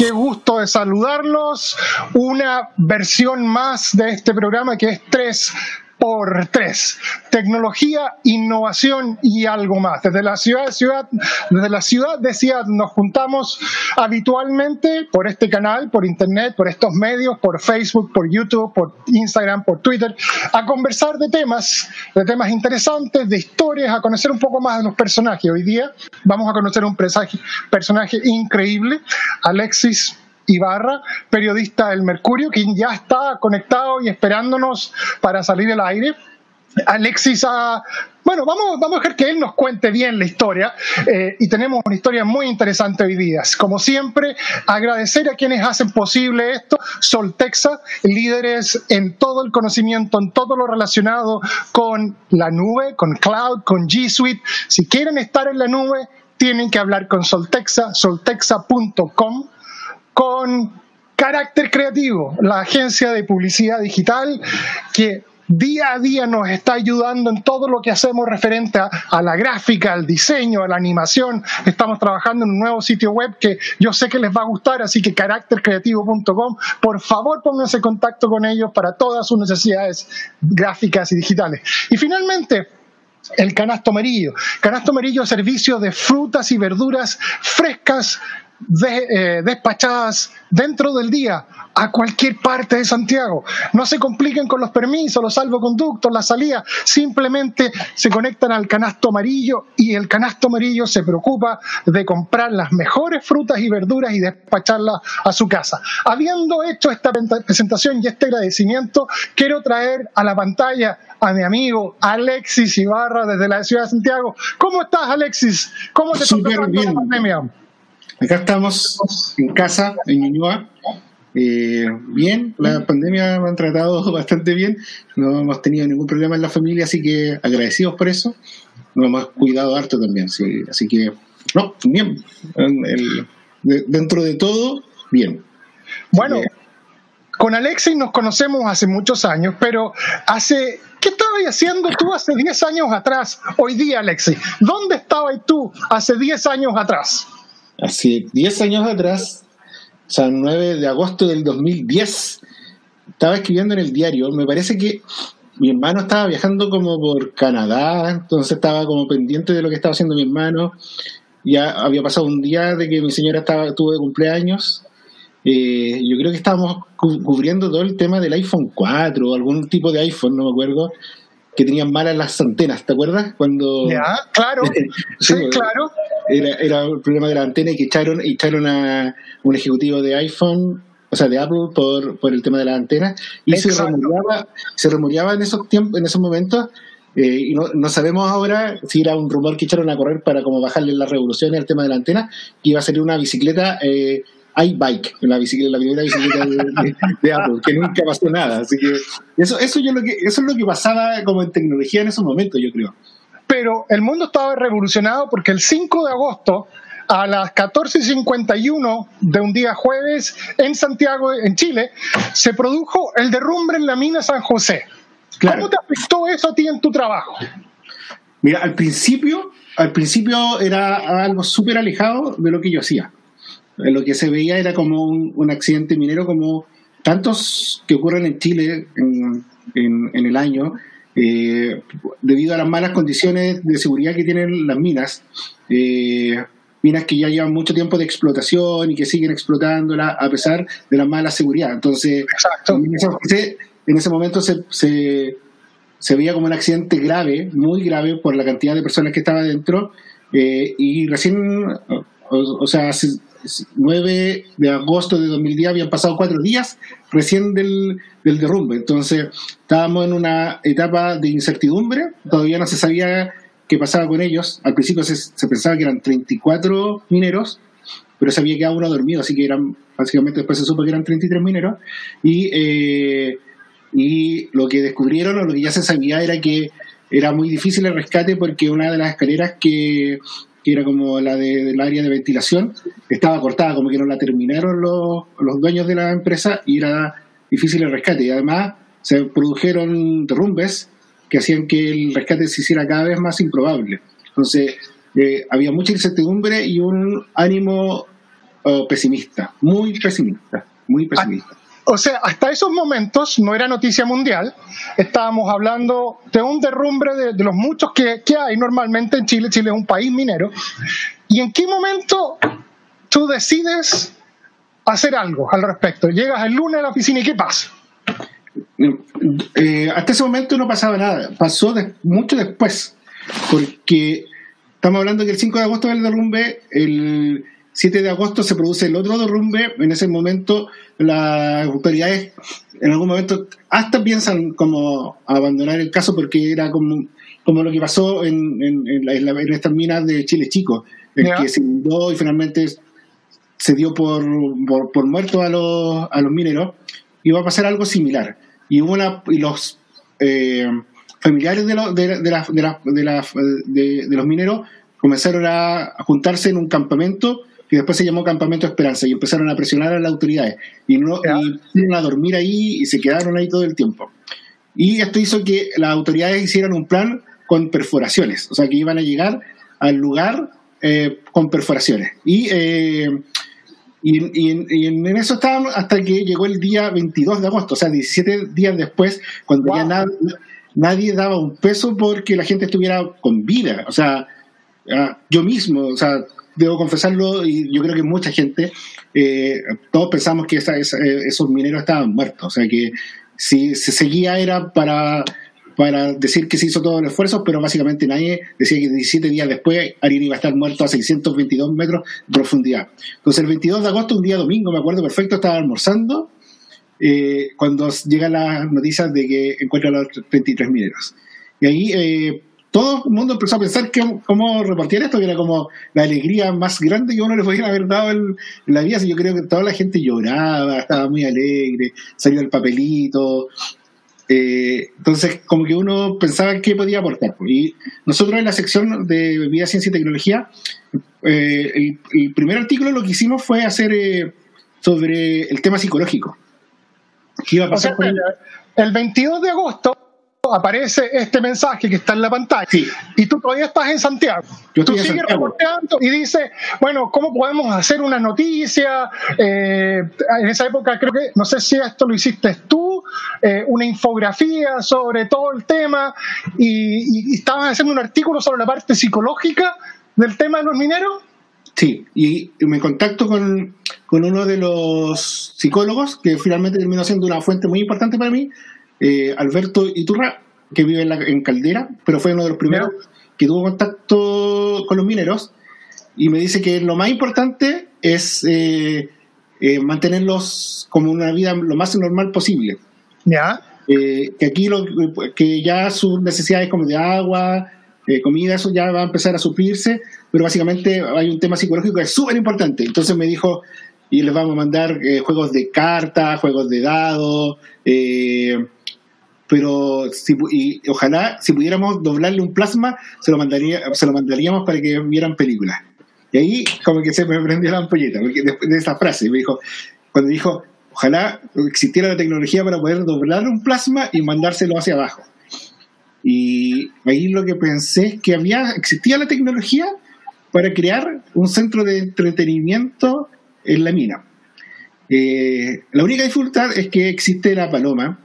Qué gusto de saludarlos. Una versión más de este programa que es 3 por 3. Tecnología, innovación y algo más. Desde la ciudad de ciudad, desde la ciudad de Seattle nos juntamos habitualmente por este canal, por internet, por estos medios, por Facebook, por YouTube, por Instagram, por Twitter, a conversar de temas, de temas interesantes, de historias, a conocer un poco más de los personajes. Hoy día vamos a conocer un personaje increíble, Alexis Ibarra, periodista del Mercurio, quien ya está conectado y esperándonos para salir al aire. Alexis ha... Bueno, vamos, vamos a dejar que él nos cuente bien la historia eh, y tenemos una historia muy interesante hoy día. Como siempre, agradecer a quienes hacen posible esto. Soltexa, líderes en todo el conocimiento, en todo lo relacionado con la nube, con cloud, con G Suite. Si quieren estar en la nube, tienen que hablar con Soltexa, soltexa.com con Carácter Creativo, la agencia de publicidad digital que día a día nos está ayudando en todo lo que hacemos referente a, la gráfica, al diseño, a la animación. Estamos trabajando en un nuevo sitio web que yo sé que les va a gustar, así que caráctercreativo.com, por favor pónganse en contacto con ellos para todas sus necesidades gráficas y digitales. Y finalmente, el canasto amarillo. Canasto amarillo, servicio de frutas y verduras frescas de, eh, despachadas dentro del día a cualquier parte de Santiago. No se compliquen con los permisos, los salvoconductos, la salida, simplemente se conectan al canasto amarillo y el canasto amarillo se preocupa de comprar las mejores frutas y verduras y despacharlas a su casa. Habiendo hecho esta presentación y este agradecimiento, quiero traer a la pantalla a mi amigo Alexis Ibarra desde la ciudad de Santiago. ¿Cómo estás, Alexis? ¿Cómo te está bien. la pandemia? Acá estamos en casa, en Ñuñoa. Eh, bien, la pandemia me han tratado bastante bien, no hemos tenido ningún problema en la familia, así que agradecidos por eso. Nos hemos cuidado harto también, sí, así que, no, bien. El, de, dentro de todo, bien. Bueno, con Alexis nos conocemos hace muchos años, pero hace ¿Qué estabas haciendo tú hace 10 años atrás, hoy día, Alexis? ¿Dónde estabas tú hace 10 años atrás? Hace 10 años atrás, o sea, 9 de agosto del 2010, estaba escribiendo en el diario, me parece que mi hermano estaba viajando como por Canadá, entonces estaba como pendiente de lo que estaba haciendo mi hermano. Ya había pasado un día de que mi señora estaba, tuvo de cumpleaños. Eh, yo creo que estábamos cubriendo todo el tema del iPhone 4 o algún tipo de iPhone, no me acuerdo, que tenían malas las antenas, ¿te acuerdas? Cuando Ya, claro. sí, claro. Era, era el problema de la antena y que echaron, echaron a un ejecutivo de iPhone, o sea, de Apple, por, por el tema de la antena, y se rumoreaba, se rumoreaba en esos tiempos, en esos momentos, eh, y no, no, sabemos ahora si era un rumor que echaron a correr para como bajarle las revoluciones al tema de la antena, que iba a ser una bicicleta eh, iBike, la, bicicleta, la primera bicicleta de, de, de, Apple, que nunca pasó nada. Así que eso, eso, yo lo que eso es lo que pasaba como en tecnología en esos momentos, yo creo. Pero el mundo estaba revolucionado porque el 5 de agosto a las 14.51 de un día jueves en Santiago, en Chile, se produjo el derrumbe en la mina San José. Claro. ¿Cómo te afectó eso a ti en tu trabajo? Mira, al principio, al principio era algo súper alejado de lo que yo hacía. Lo que se veía era como un, un accidente minero, como tantos que ocurren en Chile en, en, en el año, eh, debido a las malas condiciones de seguridad que tienen las minas. Eh, minas que ya llevan mucho tiempo de explotación y que siguen explotándola a pesar de la mala seguridad. Entonces, en ese, en ese, momento se, se, se, veía como un accidente grave, muy grave, por la cantidad de personas que estaban dentro. Eh, y recién, o, o sea, 9 de agosto de 2010 habían pasado cuatro días recién del, del, derrumbe. Entonces estábamos en una etapa de incertidumbre, todavía no se sabía qué pasaba con ellos. Al principio se, se pensaba que eran 34 mineros pero se había quedado uno dormido, así que eran, básicamente después se supo que eran 33 mineros, y, eh, y lo que descubrieron o lo que ya se sabía era que era muy difícil el rescate porque una de las escaleras que, era como la de- del área de ventilación estaba cortada, como que no la terminaron los, los dueños de la empresa y era difícil el rescate. Y además se produjeron derrumbes que hacían que el rescate se hiciera cada vez más improbable. Entonces, eh, había mucha incertidumbre y un ánimo eh, pesimista, muy pesimista, muy pesimista. O sea, hasta esos momentos no era noticia mundial. Estábamos hablando de un derrumbe de, los muchos que, que hay normalmente en Chile. Chile es un país minero. ¿Y en qué momento tú decides hacer algo al respecto? Llegas el lunes a la oficina y ¿qué pasa? Eh, hasta ese momento no pasaba nada, pasó mucho después, porque estamos hablando que el 5 de agosto del derrumbe, el 7 de agosto se produce el otro derrumbe, en ese momento las autoridades en algún momento hasta piensan como abandonar el caso porque era como, como lo que pasó en, en, en la- en la- estas minas de Chile Chico, el que se inundó y finalmente se dio por, por, por muerto a los, a los mineros, iba a pasar algo similar. Y hubo una, y los eh, familiares de, los- de, de, las- de, las- de, los mineros comenzaron a juntarse en un campamento que después se llamó Campamento Esperanza y empezaron a presionar a las autoridades y no a dormir ahí y se quedaron ahí todo el tiempo. Y esto hizo que las autoridades hicieran un plan con perforaciones, o sea que iban a llegar al lugar eh, con perforaciones. Y, eh, y, y en- y en eso estábamos hasta que llegó el día 22 de agosto, o sea, 17 días después, cuando ya na- nadie daba un peso porque la gente estuviera con vida. O sea, ah, yo mismo, o sea, debo confesarlo, y yo creo que mucha gente, eh, todos pensamos que eh, esos mineros estaban muertos. O sea, que si se seguía era para, para decir que se hizo todo el esfuerzo, pero básicamente nadie decía que 17 días después Ariel iba a estar muerto a 622 metros de profundidad. Entonces, el 22 de agosto, un día domingo, me acuerdo perfecto, estaba almorzando eh, cuando llegan las noticias de que encuentran a los 33 mineros. Y ahí todo el mundo empezó a pensar que, cómo repartir esto, que era como la alegría más grande que uno le podía haber dado en, la vida. Así yo creo que toda la gente lloraba, estaba muy alegre, salió el papelito. Eh, entonces, como que uno pensaba qué podía aportar. pues. Y nosotros en la sección de Vida, Ciencia y Tecnología, eh, el, el primer artículo lo que hicimos fue hacer eh, sobre el tema psicológico. ¿Qué iba a O sea, pasar con el- el 22 de agosto aparece este mensaje que está en la pantalla Sí. y tú todavía estás en Santiago. Yo tú sigues reporteando y dices, bueno, ¿cómo podemos hacer una noticia? Eh, en esa época creo que, no sé si esto lo hiciste tú, eh, una infografía sobre todo el tema y, y- y estabas haciendo un artículo sobre la parte psicológica del tema de los mineros. Sí, y me contacto con, con uno de los psicólogos que finalmente terminó siendo una fuente muy importante para mí, eh, Alberto Iturra, que vive en, la- en Caldera, pero fue uno de los primeros que tuvo contacto con los mineros y me dice que lo más importante es eh, eh, mantenerlos como una vida lo más normal posible. Ya. Que aquí lo, que ya sus necesidades como de agua, comida, eso ya va a empezar a suplirse, pero básicamente hay un tema psicológico que es súper importante. Entonces me dijo, y les vamos a mandar eh, juegos de cartas, juegos de dados, eh, pero si, y ojalá si pudiéramos doblarle un plasma, se lo, mandaría, se lo mandaríamos para que vieran películas. Y ahí como que se me prendió la ampolleta, porque después de esa frase me dijo, cuando dijo, ojalá existiera la tecnología para poder doblar un plasma y mandárselo hacia abajo. Y ahí lo que pensé es que había, existía la tecnología para crear un centro de entretenimiento en la mina. Eh, la única dificultad es que existe la paloma,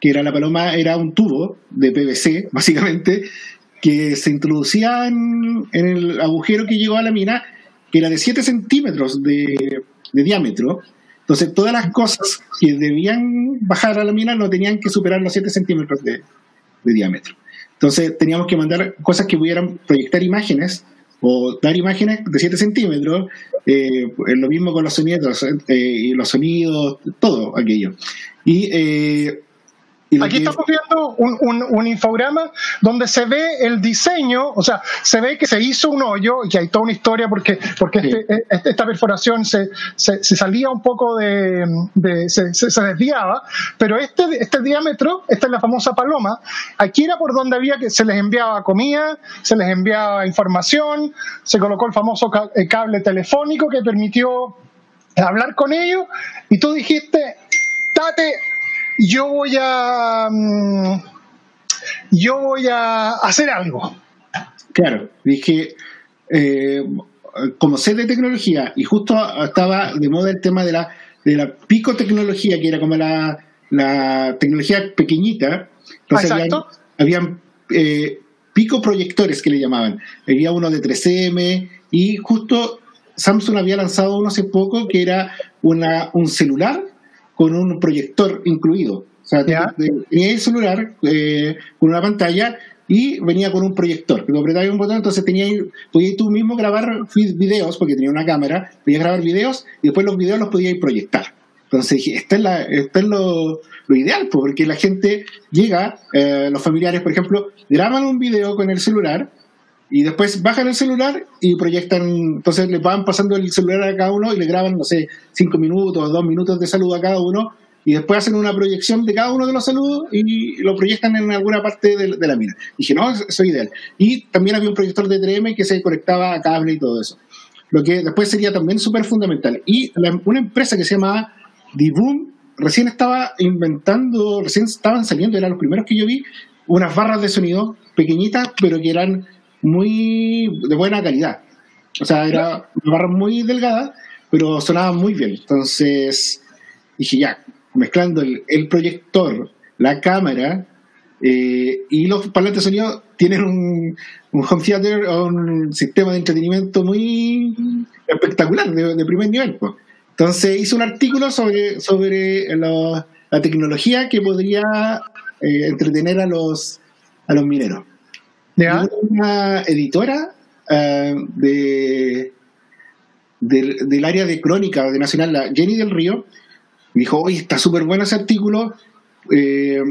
que era la paloma, era un tubo de PVC, básicamente, que se introducía en, en el agujero que llegó a la mina, que era de 7 centímetros de, de diámetro. Entonces, todas las cosas que debían bajar a la mina no tenían que superar los 7 centímetros de, de diámetro. Entonces, teníamos que mandar cosas que pudieran proyectar imágenes o dar imágenes de 7 centímetros, eh, lo mismo con los sonidos, eh, y los sonidos, todo aquello. Y, eh, Y Aquí estamos viendo un, un- un infograma donde se ve el diseño, o sea, se ve que se hizo un hoyo y que hay toda una historia porque, porque Sí. este- este- esta perforación se, se- se salía un poco de, de- se, se- desviaba, pero este, este diámetro, esta es la famosa paloma, aquí era por donde había que se les enviaba comida, se les enviaba información, se colocó el famoso eh, cable telefónico que permitió hablar con ellos y tú dijiste, Tate, yo voy a mm, yo voy a hacer algo. Claro, dije, eh, como sé de tecnología, y justo estaba de moda el tema de la, de la picotecnología, que era como la, la tecnología pequeñita. Entonces Exacto. habían, habían, eh, picoproyectores que le llamaban. Había uno de 3M, y justo Samsung había lanzado uno hace poco que era una, un celular con un proyector incluido. O sea, tenía el celular eh, con una pantalla y venía con un proyector. Lo apretabas un botón, entonces tenía, podías tú mismo grabar videos, porque tenía una cámara, podías grabar videos y después los videos los podías proyectar. Entonces dije, esto es, la, esto es lo, lo ideal, pues, porque la gente llega, eh, los familiares, por ejemplo, graban un video con el celular y después bajan el celular y proyectan, entonces le van pasando el celular a cada uno y le graban, no sé, cinco minutos dos minutos de saludo a cada uno y después hacen una proyección de cada uno de los saludos y lo proyectan en alguna parte de, de la mina. Dije, no, eso es ideal. Y también había un proyector de 3M que se conectaba a cable y todo eso. Lo que después sería también súper fundamental. Y la- una empresa que se llamaba Diboom recién estaba inventando, recién estaban saliendo, eran los primeros que yo vi, unas barras de sonido pequeñitas, pero que eran muy de buena calidad. O sea, era una barra muy delgada, pero sonaba muy bien. Entonces dije, ya, mezclando el, el proyector, la cámara eh, y los parlantes de sonido, tienen un, un home theater o un sistema de entretenimiento muy espectacular, de, de primer nivel. pues. Entonces hice un artículo sobre, sobre lo- la tecnología que podría eh, entretener a los, a los mineros. Una editora eh, de, del, área de crónica de Nacional, la Jenny del Río, me dijo, oye, está súper bueno ese artículo, eh,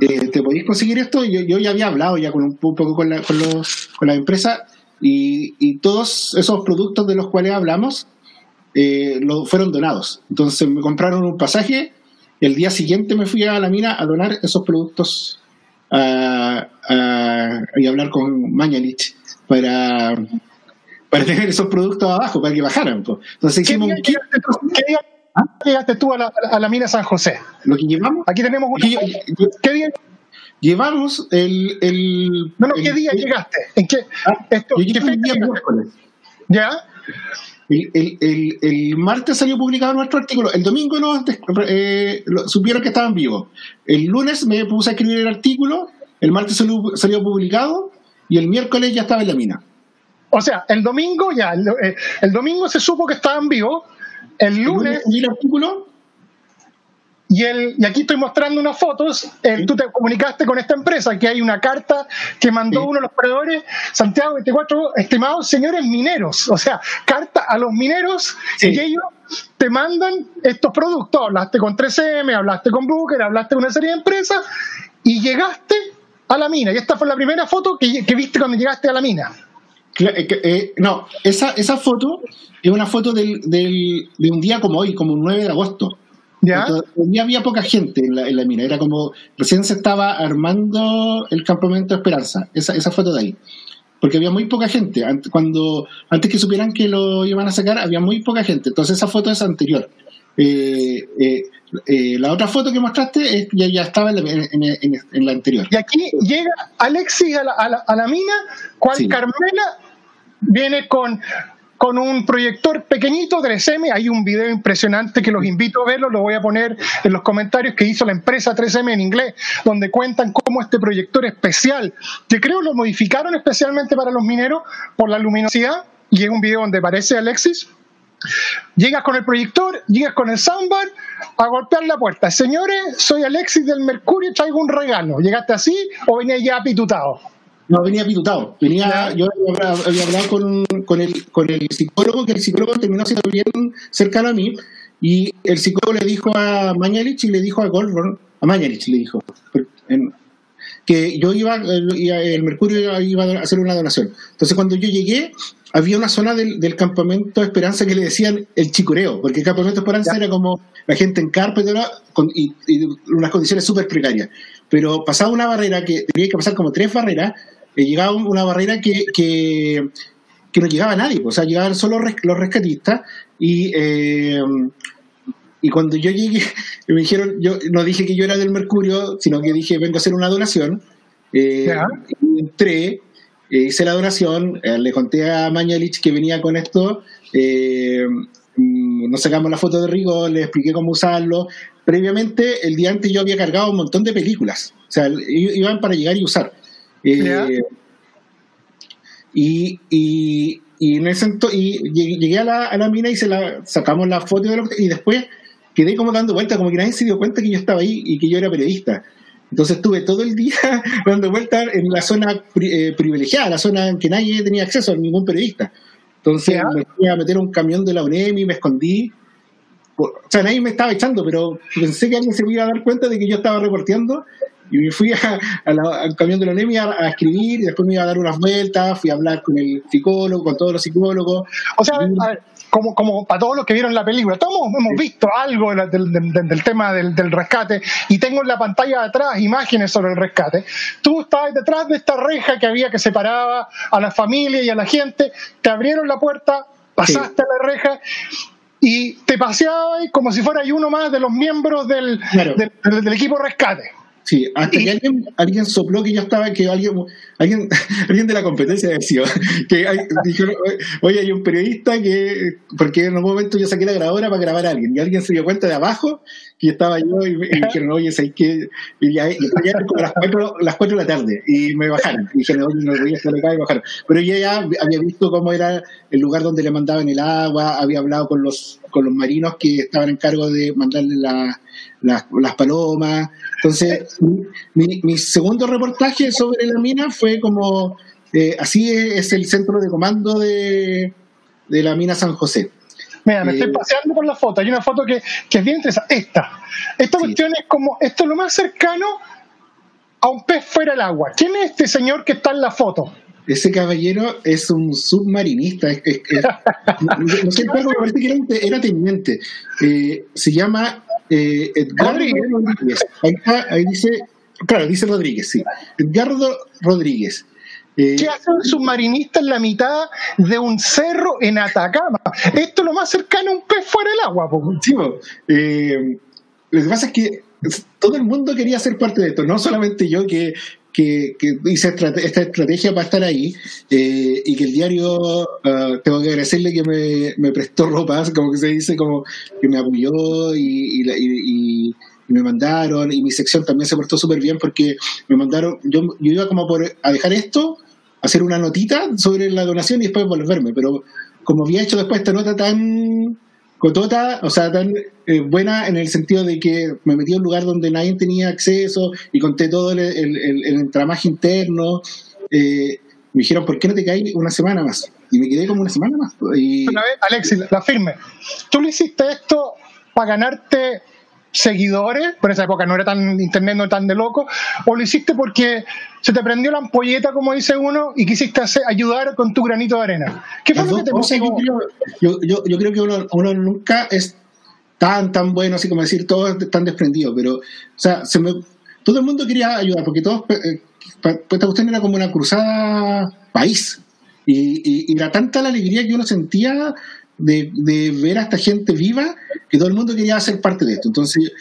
eh, ¿te podéis conseguir esto? Yo, yo ya había hablado ya con un, poco con la, con los, con la empresa y, y todos esos productos de los cuales hablamos eh, fueron donados. Entonces me compraron un pasaje el día siguiente me fui a la mina a donar esos productos a, a- y hablar con Mañalich para, para tener esos productos abajo, para que bajaran. pues. Entonces ¿Qué hicimos día un kit, llegaste tú, qué día llegaste tú a, la, a la mina San José? lo que llevamos. Aquí tenemos una. lle- lle- ¿Qué día, llevamos el, el, no, no, ¿qué el- día llegaste? ¿En qué? Ah, esto- yo ¿qué fecha día. ¿Ya? El, el- el- el martes salió publicado nuestro artículo. El domingo des- eh, supieron que estaban vivos. El lunes me puse a escribir el artículo. El martes salió, salió publicado. Y el miércoles ya estaba en la mina. O sea, el domingo ya, el, eh, domingo se supo que estaban vivos, el El lunes, el artículo. Y, el, y aquí estoy mostrando unas fotos, el- Sí. tú te comunicaste con esta empresa, que hay una carta que mandó Sí. uno de los proveedores, Santiago 24, estimados señores mineros, o sea, carta a los mineros, Sí. y ellos te mandan estos productos, hablaste con 3M, hablaste con Booker, hablaste con una serie de empresas, y llegaste a la mina, y esta fue la primera foto que, que viste cuando llegaste a la mina. Eh, eh, no, esa, esa foto es una foto del, del- de un día como hoy, como un 9 de agosto. ¿Ya? Todavía había poca gente en la, en la mina, era como recién se estaba armando el campamento Esperanza, esa, esa foto de ahí. Porque había muy poca gente. Ant- Cuando, antes que supieran que lo iban a sacar, había muy poca gente. Entonces esa foto es anterior. Eh, eh, eh, la otra foto que mostraste es- ya, ya estaba en la, en- en- en la anterior. Y aquí llega Alexis a la, a la- a la mina, cual Sí. Carmela viene con, con un proyector pequeñito 3M. Hay un video impresionante que los invito a verlo, lo voy a poner en los comentarios que hizo la empresa 3M en inglés, donde cuentan cómo este proyector especial, que creo lo modificaron especialmente para los mineros por la luminosidad, y es un video donde aparece Alexis. Llegas con el proyector, llegas con el soundbar a golpear la puerta. Señores, soy Alexis del Mercurio, traigo un regalo. ¿Llegaste así o venías ya pitutado? No, venía pitutado. Venía, Ya. yo había, había hablado con, con, el, con el psicólogo, que el psicólogo terminó siendo bien cercano a mí, y el psicólogo le dijo a Mañalich y le dijo a Goldberg, a Mañalich le dijo, que yo iba, el Mercurio iba a hacer una donación. Entonces cuando yo llegué, había una zona del, campamento Esperanza que le decían el chicureo, porque el campamento Esperanza era como la gente en carpa y, y, unas condiciones súper precarias. Pero pasaba una barrera que tenía que pasar como tres barreras, llegaba una barrera que, que, no llegaba a nadie, o sea, llegaban solo los rescatistas y... Eh, y cuando yo llegué, me dijeron, yo no dije que yo era del Mercurio, sino que dije, vengo a hacer una donación. Eh, entré, eh, hice la donación, eh, le conté a Mañalich que venía con esto, mm, nos sacamos la foto de Rigo, le expliqué cómo usarlo. Previamente, el día antes yo había cargado un montón de películas, o sea, iban para llegar y usar. Y, y, y, en ese y llegué a la, a la mina y se la sacamos la foto de lo, y después quedé como dando vueltas, como que nadie se dio cuenta que yo estaba ahí y que yo era periodista. Entonces estuve todo el día dando vueltas en la zona eh, privilegiada, la zona en que nadie tenía acceso a ningún periodista. Entonces me fui a meter un camión de la UNEM y me escondí. O sea, nadie me estaba echando, pero pensé que alguien se iba a dar cuenta de que yo estaba reporteando y me fui al camión de la UNEM a, a, escribir y después me iba a dar unas vueltas, fui a hablar con el psicólogo, con todos los psicólogos. O sea, a ver, como, como para todos los que vieron la película, todos hemos visto algo del, tema del, rescate y tengo en la pantalla de atrás imágenes sobre el rescate. Tú estabas detrás de esta reja que había que separaba a la familia y a la gente, te abrieron la puerta, pasaste a la reja y te paseabas como si fuera uno más de los miembros del, del equipo rescate. Sí, hasta que alguien, alguien sopló que yo estaba, que alguien, alguien, alguien de la competencia decía, que hay, dijo, oye, hay un periodista que, porque en un momento yo saqué la grabadora para grabar a alguien, y alguien se dio cuenta de abajo que estaba yo y, me dijeron, oye, ¿sabes qué? Y ya, ya como las cuatro, las cuatro de la tarde, y me bajaron, y dijeron, oye, no voy a estar acá, y bajaron. Pero yo ya había visto cómo era el lugar donde le mandaban el agua, había hablado con los, con los marinos que estaban en cargo de mandarle la, las palomas, entonces, mi, segundo reportaje sobre la mina fue como, eh, así es, el centro de comando de, la mina San José. Mira, me estoy eh, paseando por la foto. Hay una foto que, es bien interesante. Esta. Esta cuestión es como, esto es lo más cercano a un pez fuera del agua. ¿Quién es este señor que está en la foto? Ese caballero es un submarinista. no, sé, pero me parece que era, teniente. Eh, se llama eh, Rodríguez. Ahí, dice, claro, dice Rodríguez, sí. Edgardo Rodríguez. Eh, ¿Qué hace un submarinista en la mitad de un cerro en Atacama? Esto es lo más cercano a un pez fuera del agua. Eh, lo que pasa es que todo el mundo quería ser parte de esto, no solamente yo que que, hice esta estrategia para estar ahí eh, y que el diario, ah, tengo que agradecerle que me, prestó ropa, como que se dice, como que me apoyó y, me mandaron y mi sección también se portó súper bien porque me mandaron, yo, yo iba como por, a dejar esto, hacer una notita sobre la donación y después volverme, pero como había hecho después esta nota tan cotota, o sea, tan eh, buena en el sentido de que me metí a un lugar donde nadie tenía acceso y conté todo el, el, entramaje interno. Eh, me dijeron, ¿por qué no te caes una semana más? Y me quedé como una semana más. Y... Alexis, la firme. Tú le hiciste esto para ganarte seguidores, por esa época no era tan internet, no era tan de loco, o lo hiciste porque se te prendió la ampolleta, como dice uno, y quisiste ayudar con tu granito de arena. ¿Qué fue lo que te pasó? Yo, yo, yo, creo que uno, uno, nunca es tan, tan bueno, así como decir, todo tan desprendido, pero, o sea, se me, todo el mundo quería ayudar, porque todos, eh, esta cuestión era como una cruzada país, y, y, era tanta la alegría que uno sentía de, de, ver a esta gente viva que todo el mundo quería ser parte de esto. Entonces,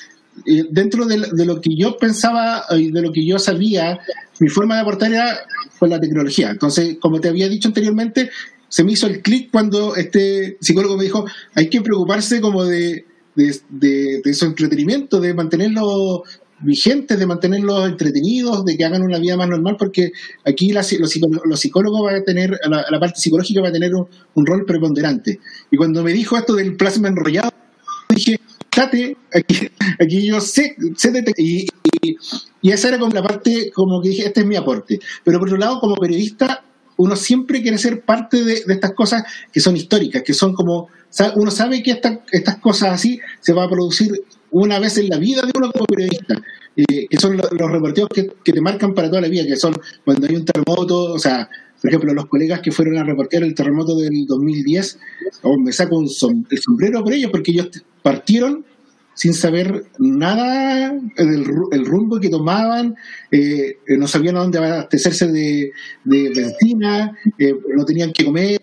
eh, dentro de, lo que yo pensaba y de lo que yo sabía, mi forma de aportar era con la tecnología. Entonces, como te había dicho anteriormente, se me hizo el clic cuando este psicólogo me dijo, hay que preocuparse como de, de, de, su entretenimiento, de mantenerlo vigentes, de mantenerlos entretenidos, de que hagan una vida más normal, porque aquí los, psicólogos van a tener, la, parte psicológica va a tener un, rol preponderante. Y cuando me dijo esto del plasma enrollado, dije, fíjate, aquí, aquí yo sé, sé y, y, esa era como la parte, como que dije, este es mi aporte. Pero por otro lado, como periodista, uno siempre quiere ser parte de, estas cosas que son históricas, que son como, uno sabe que estas cosas así se va a producir una vez en la vida de uno como periodista, eh, que son los, los reporteos que, te marcan para toda la vida, que son cuando hay un terremoto, o sea, por ejemplo, los colegas que fueron a reportear el terremoto del 2010, oh, me saco un el sombrero por ellos porque ellos partieron sin saber nada del ru- el rumbo que tomaban, eh, eh, no sabían a dónde abastecerse de, de benzina, no tenían que comer.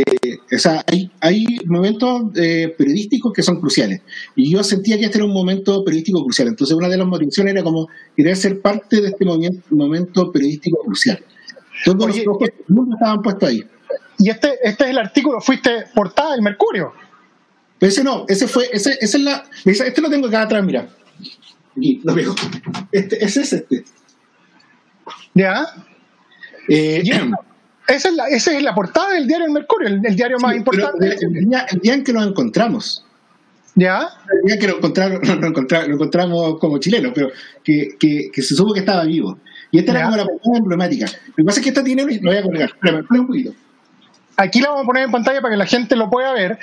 Eh, o sea, hay, hay momentos eh, periodísticos que son cruciales. Y yo sentía que este era un momento periodístico crucial. Entonces, una de las motivaciones era como querer ser parte de este momento, momento periodístico crucial. Todos Oye, los ojos mundo estaban puestos ahí. Y este, este es el artículo, fuiste portada del Mercurio. Pero ese no, ese fue, ese, esa es la. Este lo tengo acá atrás, mira. Aquí, lo veo. Este, ese es este. ¿Ya? Eh, Y esa es la, esa es la portada del diario El Mercurio, el, el diario más sí, importante. el, día, el día en que nos encontramos, ¿Ya? el día que lo encontraron, no, lo encontramos, lo encontramos como chilenos, pero que, que, que se supo que estaba vivo. Y esta era como la portada emblemática. Lo que pasa es que esta tiene, lo voy a colgar. Espérame, espérame un poquito. Aquí la vamos a poner en pantalla para que la gente lo pueda ver.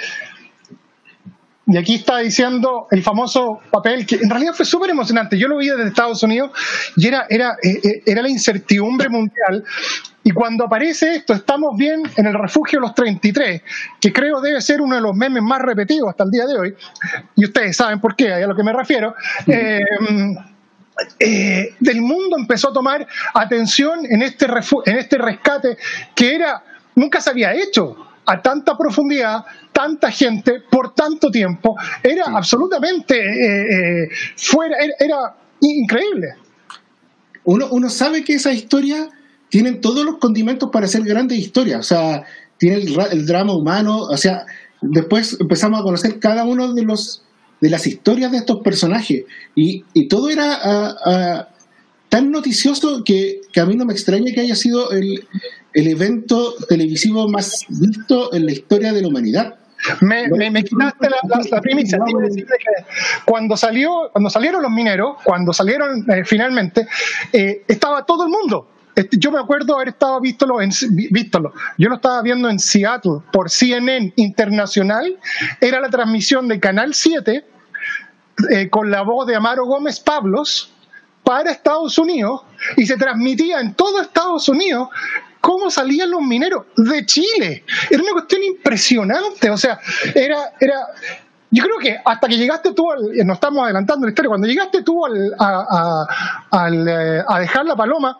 Y aquí está diciendo el famoso papel que en realidad fue súper emocionante. Yo lo vi desde Estados Unidos y era, era, eh, eh, era la incertidumbre mundial. Y cuando aparece esto, estamos bien en el refugio Los 33, que creo debe ser uno de los memes más repetidos hasta el día de hoy. Y ustedes saben por qué, a lo que me refiero. Eh, eh, del mundo empezó a tomar atención en este, en este rescate que era nunca se había hecho a tanta profundidad, tanta gente, por tanto tiempo. Era absolutamente eh, eh, fuera, era, era increíble. uno, uno sabe que esas historias tienen todos los condimentos para ser grandes historias. O sea, tiene el, ra- el drama humano. O sea, después empezamos a conocer cada uno de los de las historias de estos personajes. Y, y todo era ah, tan noticioso que, que a mí no me extraña que haya sido el, el evento televisivo más visto en la historia de la humanidad. Me, me- me quitaste la, la- la primicia. Que cuando, salió, cuando salieron los mineros, cuando salieron eh, finalmente, eh, estaba todo el mundo. Este, Yo me acuerdo haber estado vístolo en, vístolo. Yo lo estaba viendo en Seattle por CNN Internacional. Era la transmisión de Canal 7 eh, con la voz de Amaro Gómez Pablos para Estados Unidos y se transmitía en todo Estados Unidos cómo salían los mineros de Chile. Era una cuestión impresionante, o sea, era, era yo creo que hasta que llegaste tú, al, nos estamos adelantando la historia, cuando llegaste tú al- a, a- al, eh, a dejar la paloma,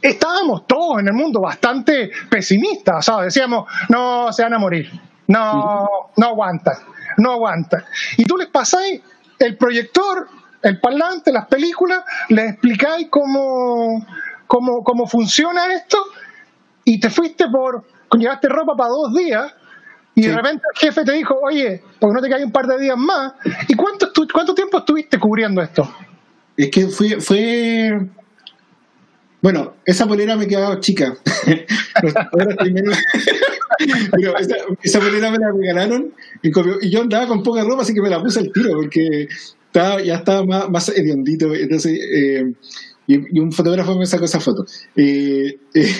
estábamos todos en el mundo bastante pesimistas, sea, decíamos, no, se van a morir, no, no aguantan, no aguantan. Y tú les pasáis el proyector, el parlante, las películas, les explicáis cómo, cómo, cómo funciona esto y te fuiste por, llevaste ropa para dos días y de repente el jefe te dijo, oye, porque no te cae un par de días más? ¿Y cuánto, cuánto tiempo estuviste cubriendo esto? Es que fue, fue. Bueno, esa polera me quedaba chica. Pero esa, esa polera me la regalaron y yo andaba con poca ropa, así que me la puse al tiro porque estaba, ya estaba más, más hediondito. Entonces, eh, y, y un fotógrafo me sacó esa foto. Eh, eh,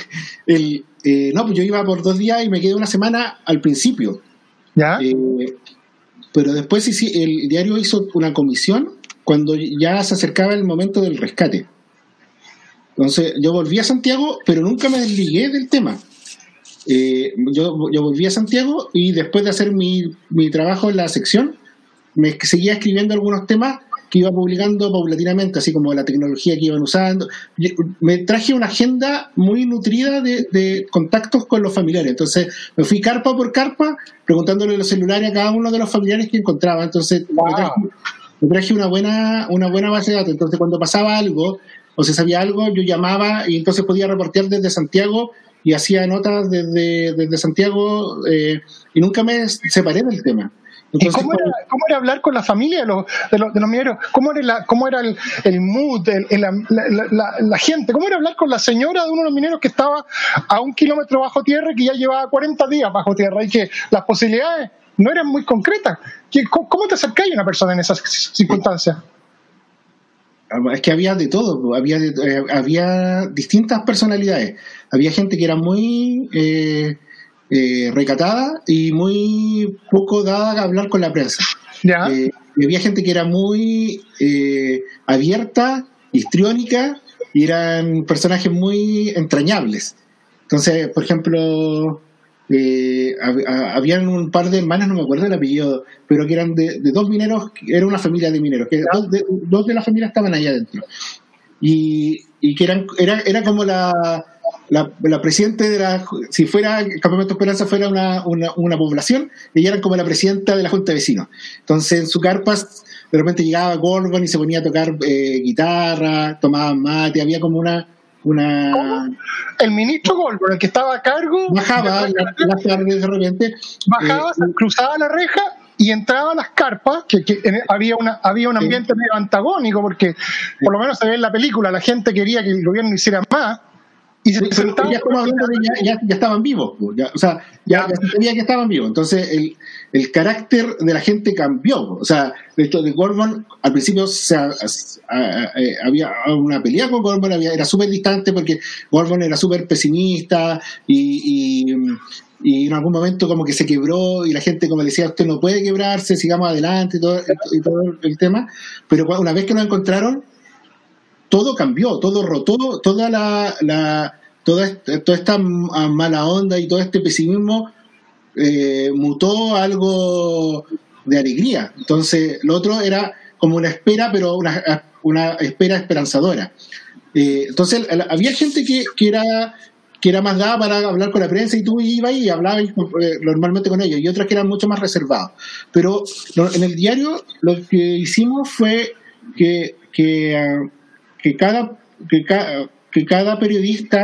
el, eh, no, pues yo iba por dos días y me quedé una semana al principio. ¿Ya? Pero después hici- el diario hizo una comisión cuando ya se acercaba el momento del rescate. Entonces yo volví a Santiago, pero nunca me desligué del tema. Eh, yo, yo volví a Santiago y después de hacer mi, mi trabajo en la sección, me seguía escribiendo algunos temas que iba publicando paulatinamente, así como la tecnología que iban usando. Me traje una agenda muy nutrida de, de contactos con los familiares. Entonces me fui carpa por carpa preguntándole los celulares a cada uno de los familiares que encontraba. Entonces me Wow. traje, me traje una buena, una buena base de datos. Entonces cuando pasaba algo o se sabía algo, yo llamaba y entonces podía reportear desde Santiago y hacía notas desde, desde Santiago eh, y nunca me separé del tema. ¿Y cómo era, cómo era hablar con la familia de los, de los, de los mineros? ¿Cómo era, la- cómo era el, el mood, el- el- la, la- la- la gente? ¿Cómo era hablar con la señora de uno de los mineros que estaba a un kilómetro bajo tierra y que ya llevaba 40 días bajo tierra y que las posibilidades no eran muy concretas? ¿Qué- ¿Cómo, cómo te acercáis a una persona en esas circunstancias? Es que había de todo, había, de- eh, había distintas personalidades. Había gente que era muy eh, eh, recatada y muy poco dada a hablar con la prensa. ¿Ya? Eh, y había gente que era muy eh, abierta, histriónica, y eran personajes muy entrañables. Entonces, por ejemplo, eh, hab- habían un par de hermanas, no me acuerdo el apellido, pero que eran de, de dos mineros, era una familia de mineros, que dos de, dos de la familia estaban ahí adentro. Y, y que eran, era, era como la, la, la presidenta de la, si fuera el Campamento Esperanza fuera una, una, una población, ella era como la presidenta de la Junta de Vecinos. Entonces en su carpa de repente llegaba Gorgon y se ponía a tocar eh, guitarra, tomaban mate, había como una... una El ministro Goldberg, el que estaba a cargo, bajaba la- las tardes de repente. bajaba, eh, cruzaba la reja y entraba a las carpas, que, había, una, había un ambiente medio antagónico, porque por lo menos se ve en la película, la gente quería que el gobierno hiciera más, y se sentaba ya estamos hablando de ya, ya, ya estaban vivos, pues, ya, o sea, ya, se sabía que estaban vivos. Entonces, el, el carácter de la gente cambió. pues, O sea, de hecho, de Gorgon, al principio se, a- a- había una pelea con Gorgon, había- era súper distante porque Gorgon era súper pesimista y, y, y en algún momento como que se quebró y la gente como le decía, usted no puede quebrarse, sigamos adelante y todo, y todo el tema. Pero una vez que nos encontraron, todo cambió, todo rotó, toda la, toda, esta, mala onda y todo este pesimismo eh, mutó algo de alegría. Entonces, lo otro era como una espera, pero una, espera esperanzadora. Eh, entonces, había gente que, era que era más dada para hablar con la prensa y tú ibas y hablabas eh, normalmente con ellos y otras que eran mucho más reservados. Pero en el diario lo que hicimos fue que, que, ah, que cada que, ca- que cada periodista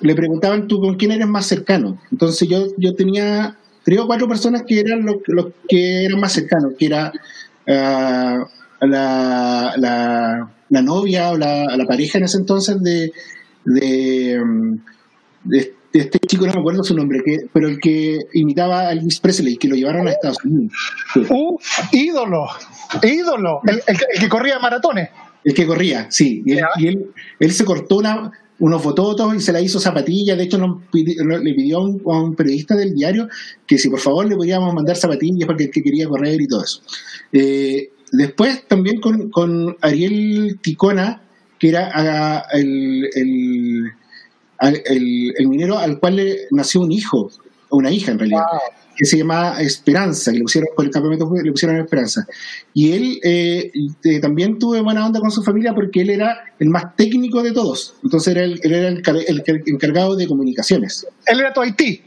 le preguntaban tú con quién eres más cercano. Entonces yo, yo tenía tres o cuatro personas que eran los, que eran más cercanos, que era ah, la, la, novia o la, la pareja en ese entonces de, de, mm, de este chico, no me acuerdo su nombre, que, pero el que imitaba a Elvis Presley, que lo llevaron a Estados Unidos. Sí. Uf, ídolo, ídolo, el, el el que corría maratones. El que corría, sí. Y él, y él, él se cortó una, unos fototos y se la hizo zapatillas. De hecho, no- le pidió a un, a un periodista del diario que si por favor le podíamos mandar zapatillas porque el que quería correr y todo eso. Eh, después también con, con Ariel Ticona, que era el, el, al- el- el minero al cual le nació un hijo, o una hija en realidad Wow. Que se llama Esperanza, que le pusieron por el campamento le pusieron Esperanza. Y él eh, eh, también tuve buena onda con su familia porque él era el más técnico de todos. Entonces era el, él era el, el car- encargado de comunicaciones. Él era tu Haití.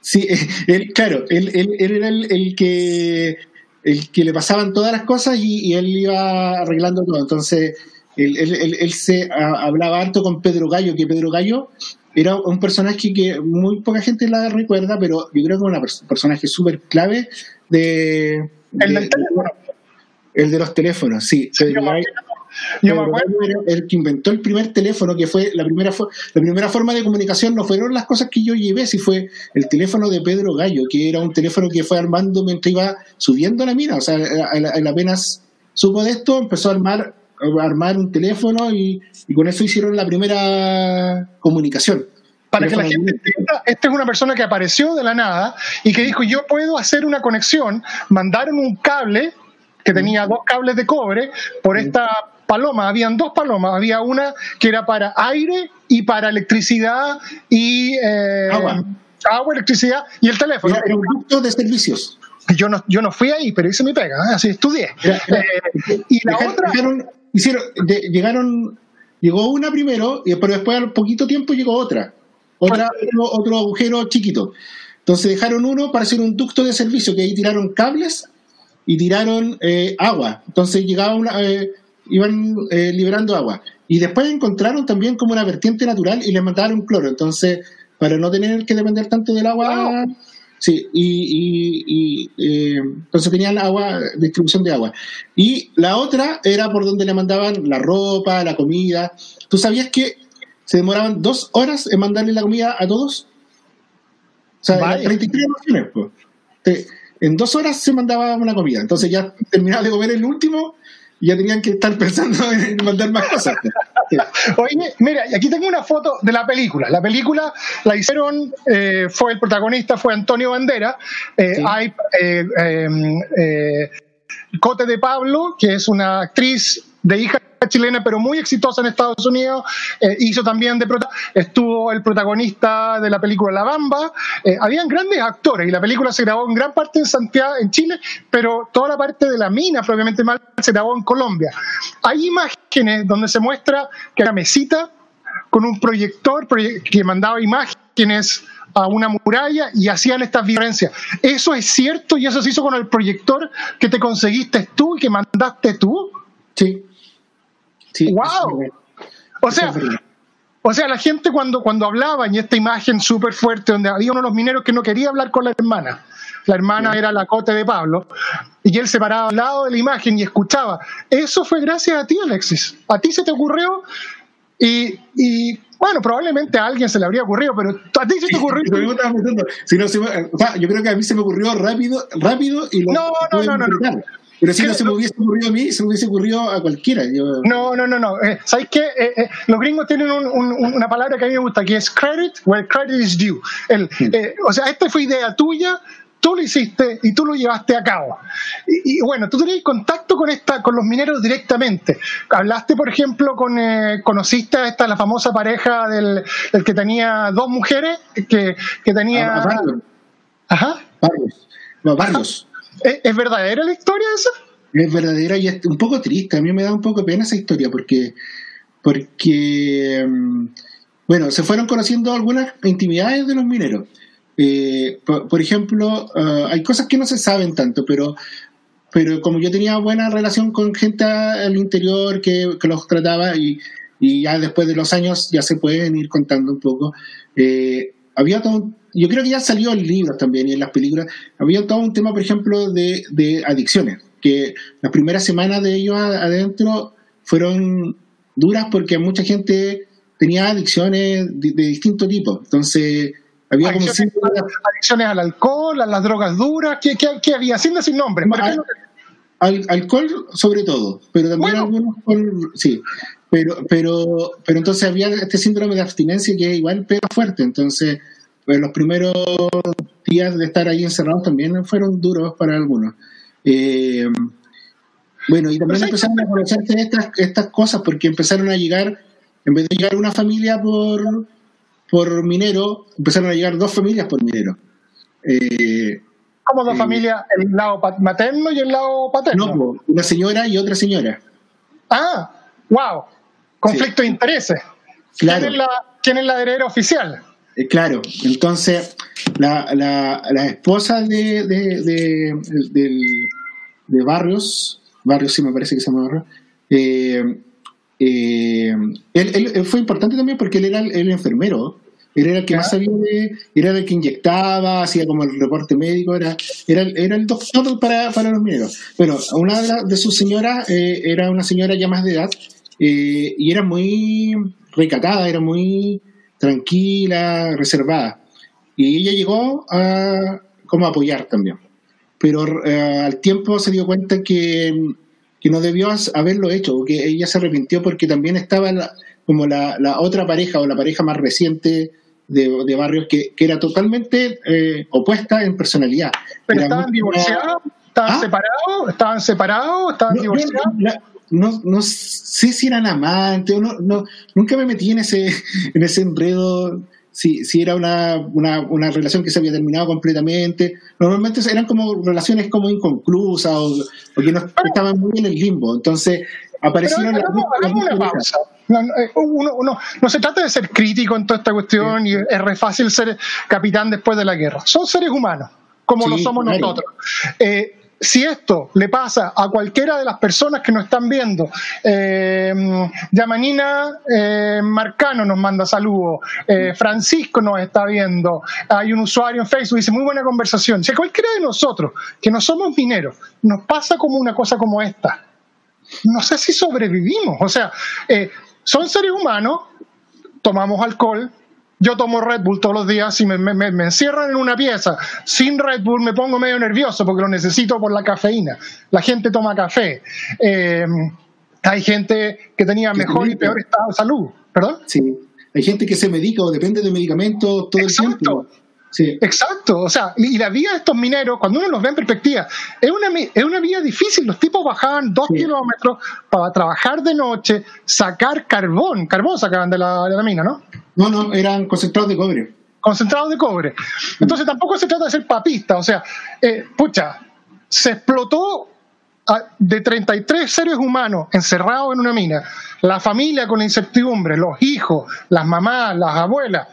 Sí, eh, él, claro, él, él- él era el, el que el que le pasaban todas las cosas y, y él iba arreglando todo. Entonces, él, él- él- él se a- hablaba harto con Pedro Gallo, que Pedro Gallo era un personaje que muy poca gente la recuerda, pero yo creo que es un pers- personaje súper clave de, El de- del teléfono. el de los teléfonos, sí. Yo me yo acuerdo. El que inventó el primer teléfono, que fue la primera, la primera forma de comunicación, no fueron las cosas que yo llevé, si fue el teléfono de Pedro Gallo, que era un teléfono que fue armando mientras iba subiendo la mina. O sea, él, apenas supo de esto, empezó a armar, armar un teléfono y, y con eso hicieron la primera comunicación. Para que la gente entienda, esta es una persona que apareció de la nada y que dijo, yo puedo hacer una conexión. Mandaron un cable que tenía dos cables de cobre por esta paloma. Habían dos palomas. Había una que era para aire y para electricidad y... eh, Agua. Agua, electricidad y el teléfono. Era, era un ducto de servicios. Yo no, yo no fui ahí, pero hice mi pega, ¿eh? así estudié. Era- era- Eh, y la Dejaron- otra... dejaron- hicieron, de- llegaron, llegó una primero, y pero después al poquito tiempo llegó otra, otra otro, otro agujero chiquito. Entonces dejaron uno para hacer un ducto de servicio, que ahí tiraron cables y tiraron eh, agua. Entonces llegaba una, eh, iban eh, liberando agua. Y después encontraron también como una vertiente natural y les mandaron cloro. Entonces, para no tener que depender tanto del agua, Sí, y, y- y, eh, entonces tenían agua, distribución de agua. Y la otra era por donde le mandaban la ropa, la comida. ¿Tú sabías que se demoraban dos horas en mandarle la comida a todos? O sea, Vaya. eran 33 raciones, pues. Te- En dos horas se mandaba una comida. Entonces ya terminaba de comer el último y ya tenían que estar pensando en mandar más cosas. Sí. Oye, mira, aquí tengo una foto de la película. La película la hicieron, eh, fue el protagonista, fue Antonio Bandera. Eh, Sí. hay, eh, eh, eh, Cote de Pablo, que es una actriz de hija chilena, pero muy exitosa en Estados Unidos, eh, hizo también de estuvo el protagonista de la película La Bamba, eh, habían grandes actores y la película se grabó en gran parte en Santiago, en Chile, pero toda la parte de la mina, propiamente mal, se grabó en Colombia. Hay imágenes donde se muestra que la mesita con un proyector que mandaba imágenes a una muralla y hacían estas diferencias. ¿Eso es cierto y eso se hizo con el proyector que te conseguiste tú y que mandaste tú? Sí. Sí ¡Wow! O sea, o sea, la gente cuando, cuando hablaba en esta imagen súper fuerte donde había uno de los mineros que no quería hablar con la hermana, la hermana era la cote de Pablo, y él se paraba al lado de la imagen y escuchaba. Eso fue gracias a ti, Alexis. A ti se te ocurrió y, y bueno, probablemente a alguien se le habría ocurrido, pero a ti se te ocurrió. si no, o sea, yo creo que a mí se me ocurrió rápido, rápido y lo No, no, no, no, no. Pero si no se me hubiese ocurrido a mí, se me hubiese ocurrido a cualquiera. Yo... No, no, no, no. Eh, ¿Sabes qué? Eh, eh, los gringos tienen un, un, una palabra que a mí me gusta, que es credit where credit is due. El, eh, o sea, esta fue idea tuya, tú lo hiciste y tú lo llevaste a cabo. Y, bueno, tú tenías contacto con esta, con los mineros directamente. Hablaste, por ejemplo, con eh, conociste a esta la famosa pareja del, que tenía dos mujeres, que, que tenía. A, Ajá. Varios. No, varios. ¿Es, verdadera la historia esa? Es verdadera y es un poco triste. A mí me da un poco pena esa historia porque, porque mm, bueno, se fueron conociendo algunas intimidades de los mineros. Eh, por, ejemplo, eh, hay cosas que no se saben tanto, pero, pero como yo tenía buena relación con gente al interior que, los trataba y, y, ya después de los años ya se pueden ir contando un poco, eh, había todo, yo creo que ya salió en libros también y en las películas, había todo un tema, por ejemplo, de, de adicciones, que las primeras semanas de ellos adentro fueron duras porque mucha gente tenía adicciones de, de distinto tipo. Entonces, había adicciones, adicciones al alcohol, a las drogas duras, ¿qué, qué, había? Sin sin nombre. Al, alcohol sobre todo, pero también algunos con, sí, pero, pero, pero entonces había este síndrome de abstinencia que igual pega fuerte, entonces pues los primeros días de estar ahí encerrados también fueron duros para algunos. Eh, bueno, y también empezaron a conocerse estas, estas cosas porque empezaron a llegar, en vez de llegar una familia por, por minero, empezaron a llegar dos familias por minero. Eh, ¿Cómo dos eh, familias? ¿El lado materno y el lado paterno? No, una señora y otra señora. Ah, wow. Conflicto de intereses. Claro. ¿Quién es la, heredera oficial? Eh, claro, entonces la, la, la esposa de, de, de, de, Barrios, Barrios sí me parece que se llama Barrios, eh, eh, él, fue importante también porque él era el, enfermero, él era el que más sabía era el que inyectaba, hacía como el reporte médico, era, era, era el doctor para, para los mineros. Bueno, una de, sus señoras eh, era una señora ya más de edad eh, y era muy recatada, era muy tranquila, reservada. Y ella llegó a como apoyar también. Pero al tiempo se dio cuenta que que no debió haberlo hecho, que ella se arrepintió porque también estaba como la, otra pareja o la pareja más reciente de, Barrios que, era totalmente eh, opuesta en personalidad. ¿Pero estaban divorciados? ¿Estaban ¿Ah? separados? ¿Estaban separados? ¿Estaban divorciados? No, no, sé si eran amantes, no, no, nunca me metí en ese, en ese enredo si, si era una, una, una, relación que se había terminado completamente. Normalmente eran como relaciones como inconclusas o, que no estaban muy en el limbo. Entonces aparecieron... No, no, se trata de ser crítico en toda esta cuestión y es re fácil ser capitán después de la guerra. Son seres humanos, como lo somos nosotros. Eh, si esto le pasa a cualquiera de las personas que nos están viendo, eh, Yamanina eh, Marcano nos manda saludos, eh, Francisco nos está viendo, hay un usuario en Facebook dice muy buena conversación. Si a cualquiera de nosotros que no somos mineros nos pasa como una cosa como esta, no sé si sobrevivimos. O sea, son seres humanos, tomamos alcohol, yo tomo Red Bull todos los días y me, me, encierran en una pieza sin Red Bull me pongo medio nervioso porque lo necesito por la cafeína. La gente toma café. Eh, hay gente que tenía mejor y peor estado de salud. ¿Perdón? Sí. Hay gente que se medica o depende de medicamentos todo el tiempo. Sí. Exacto, o sea, y la vida de estos mineros, cuando uno los ve en perspectiva, es una, es una vida difícil. Los tipos bajaban dos Sí. kilómetros para trabajar de noche, sacar carbón, carbón sacaban de la, de la mina, ¿no? No, no, eran concentrados de cobre. Concentrado de cobre. Entonces tampoco se trata de ser papista, o sea, eh, pucha, se explotó de 33 seres humanos encerrados en una mina, la familia con la incertidumbre, los hijos, las mamás, las abuelas,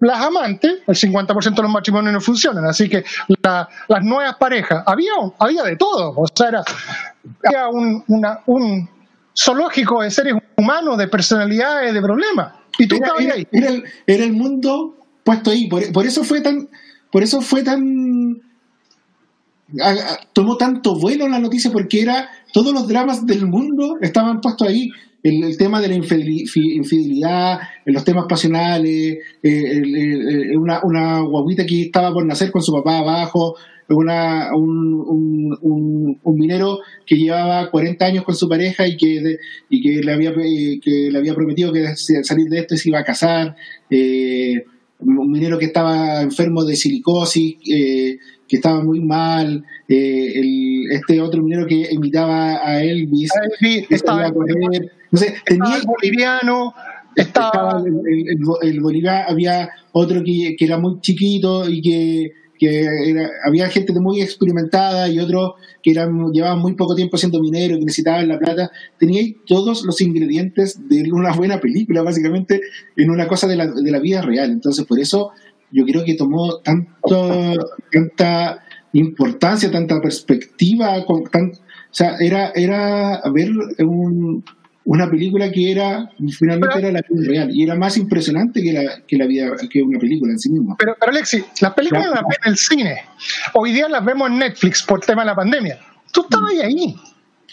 las amantes, el 50% de los matrimonios no funcionan, así que la- las nuevas parejas, había, había de todo, o sea, era, había un, una- un zoológico de seres humanos, de personalidades, de problemas, y tú Era, estabas era- ahí. era el, era el mundo puesto ahí. Por, por eso fue tan. Por eso fue tan. a- a- tomó tanto vuelo la noticia porque era. Todos los dramas del mundo estaban puestos ahí. El, tema de la infideli- fi- infidelidad, los temas pasionales, eh, una, una guaguita que estaba por nacer con su papá abajo, una, un, un- un- minero que llevaba 40 años con su pareja y que, y que, le, había, eh, que le había prometido que salir de esto se iba a casar, eh, un minero que estaba enfermo de silicosis, que estaba muy mal, eh, el- este otro minero que imitaba a Elvis, Elvis, que estaba, correr. Entonces, estaba tenía, el boliviano, estaba estaba el, el, había otro que, que era muy chiquito y que, que era- había gente muy experimentada y otros que eran, llevaban muy poco tiempo siendo minero, que necesitaban la plata. Tenía ahí todos los ingredientes de una buena película, básicamente, en una cosa de la, de la vida real. Entonces, por eso yo creo que tomó tanto, tanta importancia, tanta perspectiva, con tan, o sea, era, era ver un- una película que era, finalmente Pero- era la vida real, y era más impresionante que la, que la vida, que una película en sí misma. Pero, pero Alexi, las películas las ven en el cine. Hoy día las vemos en Netflix por tema de la pandemia. Tú estabas ahí.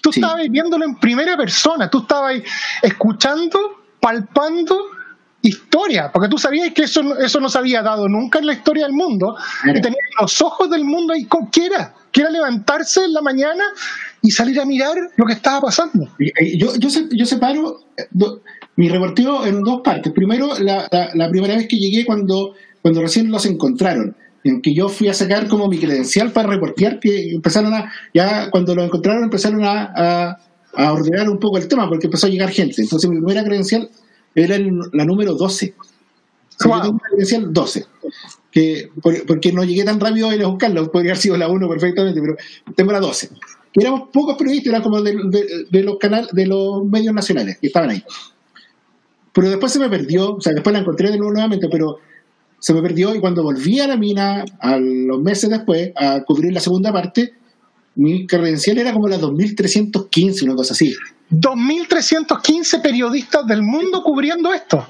Tú Sí. estabas viéndolo en primera persona. Tú estabas ahí escuchando, palpando historia. Porque tú sabías que eso, no- eso no se había dado nunca en la historia del mundo. Claro. Y tenías los ojos del mundo ahí con quiera. Quiera levantarse en la mañana y salir a mirar lo que estaba pasando. Yo, yo, yo separo eh, do- mi reporteo en dos partes. Primero, la, la- la primera vez que llegué cuando, cuando recién los encontraron, en que yo fui a sacar como mi credencial para reportear, que empezaron a, ya cuando lo encontraron empezaron a, a- a ordenar un poco el tema, porque empezó a llegar gente. Entonces mi primera credencial era el- la número 12. O sea, Wow. Tengo una credencial 12. Que, por- porque no llegué tan rápido a ir a buscarla, podría haber sido la 1 perfectamente, pero tengo la 12 que éramos pocos periodistas, eran como de, de- de los canales, de los medios nacionales que estaban ahí. Pero después se me perdió, o sea, después la encontré de nuevo nuevamente, pero se me perdió y cuando volví a la mina, a los meses después, a cubrir la segunda parte, mi credencial era como la 2315, una cosa así. 2.315 periodistas del mundo cubriendo esto.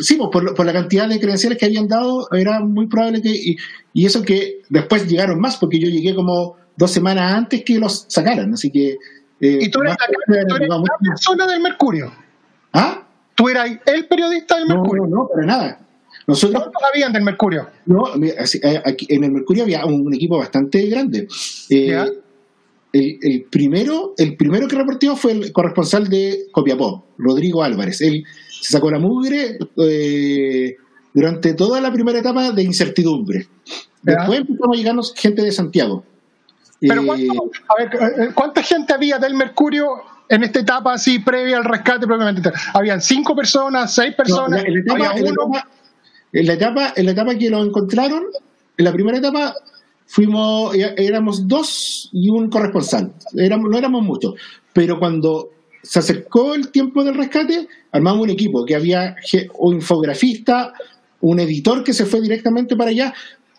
Sí, por, por la cantidad de credenciales que habían dado, era muy probable que. Y, y eso que después llegaron más, porque yo llegué como dos semanas antes que los sacaran, así que. eh, Y tú eres la, tú eres persona del Mercurio. ¿Ah? Tú eras el periodista del No, Mercurio. no, no, para nada. Nosotros, ¿Cuántos habían del Mercurio? no, eh, en el Mercurio había un, equipo bastante grande. Eh. El, el primero, el primero que reportó fue el corresponsal de Copiapó, Rodrigo Álvarez. Él se sacó la mugre eh, durante toda la primera etapa de incertidumbre. Después empezamos a llegarnos gente de Santiago. Pero Eh, ¿cuánto- a ver, eh, ¿cuánta gente había del Mercurio en esta etapa así previa al rescate propiamente? ¿Habían cinco personas, seis No, personas? en, la etapa, ¿Había en la uno? etapa- en la etapa- en la etapa que lo encontraron, en la primera etapa fuimos, é- éramos dos y un corresponsal. Éramos, no éramos muchos. Pero cuando se acercó el tiempo del rescate, armamos un equipo que había un infografista, un editor que se fue directamente para allá.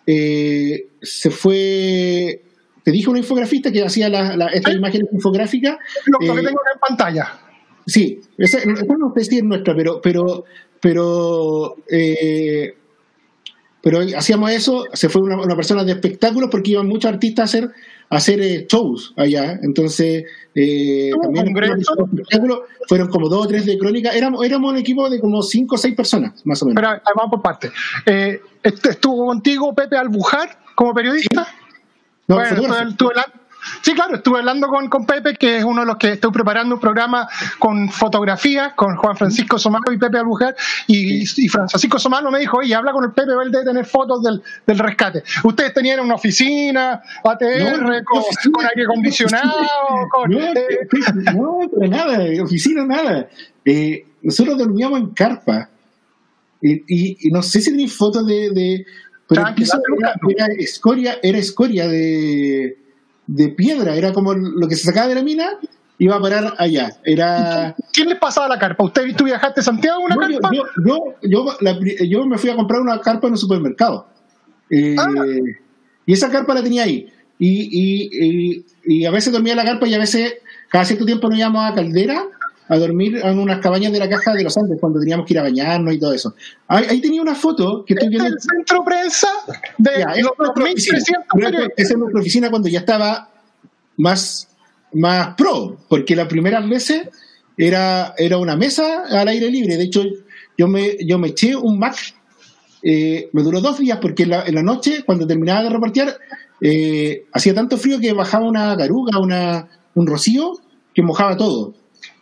eh, se fue. Te dije un infografista que hacía la, la- estas imágenes infográficas. Lo, lo que eh, tengo en pantalla. Sí, esa, esa no sé si es nuestra, pero, pero, pero, eh, pero hacíamos eso. Se fue una, una persona de espectáculos porque iban muchos artistas a hacer, a hacer eh, shows allá. Entonces, eh, ¿Tuvo también espectáculos fueron como dos o tres de crónica. Éramos, éramos un equipo de como cinco o seis personas, más o menos. Pero vamos por parte. Eh, ¿Estuvo contigo Pepe Albujar como periodista? no, Bueno, tú- tú el- Sí, claro, estuve hablando con, con Pepe, que es uno de los que estoy preparando un programa con fotografía, con Juan Francisco Somalo y Pepe Albujer, y, y Francisco Somalo me dijo, oye, habla con el Pepe, él debe tener fotos del, del rescate. Ustedes tenían una oficina, ATR, No, no, con, oficina. con aire acondicionado, con... No, eh, no, pero nada, oficina, nada. Eh, nosotros dormíamos en carpa. Y, y- y no sé si tenéis fotos de. de pero el Tranqui, piso date era, era escoria, era escoria de, de piedra, era como lo que se sacaba de la mina, iba a parar allá. Era. ¿Quién les pasaba la carpa? ¿Usted tú viajaste a Santiago una No, yo, carpa? yo, yo, yo, la pri- yo me fui a comprar una carpa en un supermercado. Eh, Ah. Y esa carpa la tenía ahí. Y, y, y, y a veces dormía en la carpa y a veces, cada cierto tiempo nos íbamos a Caldera a dormir en unas cabañas de la caja de los Andes cuando teníamos que ir a bañarnos y todo eso. Ahí, ahí tenía una foto que estoy es viendo. el centro prensa de Ya, esa los es nuestra oficina. 2.300 Pero periodistas. Esa es nuestra oficina cuando ya estaba más, más pro, porque las primeras veces era, era una mesa al aire libre. De hecho, yo me, yo me eché un Mac, eh, me duró dos días, porque en la, en la noche, cuando terminaba de repartir, eh, hacía tanto frío que bajaba una caruga, una, un rocío, que mojaba todo.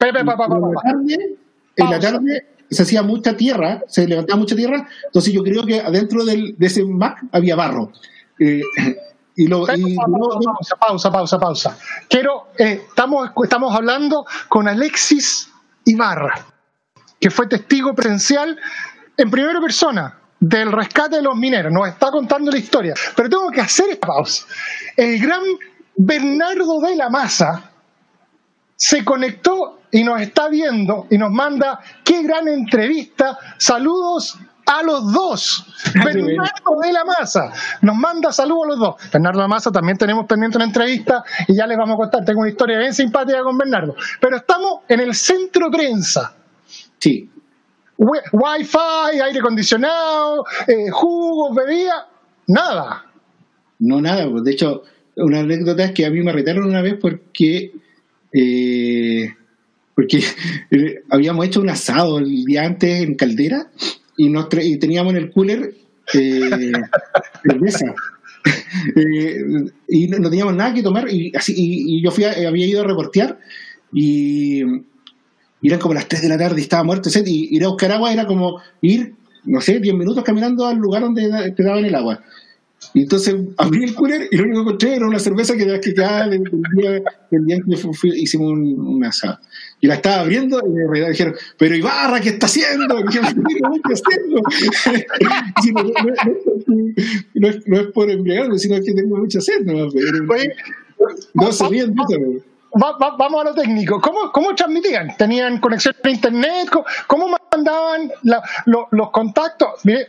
Pepe, en, la tarde, se hacía mucha tierra, se levantaba mucha tierra, entonces yo creo que adentro del, de ese Mac había barro. Eh, y lo, pa, pausa, pausa, pausa, pausa. Quiero, eh, estamos, estamos hablando con Alexis Ibarra, que fue testigo presencial en primera persona del rescate de los mineros. Nos está contando la historia. Pero tengo que hacer esta pausa. El gran Bernardo de la Maza se conectó y nos está viendo y nos manda qué gran entrevista. Saludos a los dos. Bernardo de la Maza nos manda saludos a los dos. Bernardo de la Maza también tenemos pendiente una entrevista y ya les vamos a contar. Tengo una historia bien simpática con Bernardo. Pero estamos en el centro prensa. sí, Wi- Wi-Fi, aire acondicionado, eh, jugos, bebida, nada. no nada. pues, De hecho, una anécdota es que a mí me retaron una vez porque eh, porque eh, habíamos hecho un asado el día antes en Caldera y, nos y teníamos en el cooler eh, cerveza. Eh, y no, teníamos nada que tomar y así y, yo fui a- había ido a reportear y, y eran como las 3 de la tarde y estaba muerto sed y ir a buscar agua era como ir no sé 10 minutos caminando al lugar donde te daban el agua y entonces abrí el cooler y lo único que encontré era una cerveza que, que quedaba del, día, día que fui- hicimos un, un asado. Y la estaba abriendo y verdad dijeron, pero Ibarra, ¿qué está haciendo? "¿Qué está haciendo? No, es, no es por embriagarme, sino que tengo mucha sed. No, pero, Oye, no se ríen pero- Va- va- vamos a lo técnico. ¿Cómo, cómo transmitían? ¿Tenían conexión a internet? ¿Cómo, cómo mandaban la- lo- los contactos? Mire,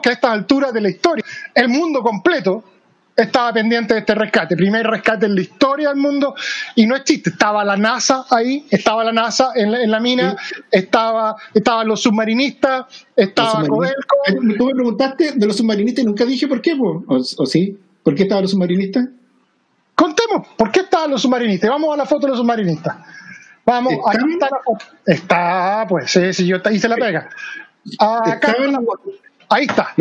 que a estas alturas de la historia, el mundo completo estaba pendiente de este rescate. Primer rescate en la historia del mundo. Y no es chiste, estaba la NASA ahí, estaba la NASA en la, en la mina, estaba, estaban los submarinistas, Los estaba submarinistas. Codelco. Tú me preguntaste de los submarinistas y nunca dije por qué, po. ¿O, o sí? ¿Por qué estaban los submarinistas? Contemos, ¿por qué estaban los submarinistas? Vamos a la foto de los submarinistas. Vamos, ¿Están? aquí está la foto. Está, pues, sí, sí, yo hice la pega. Acá. Ahí está.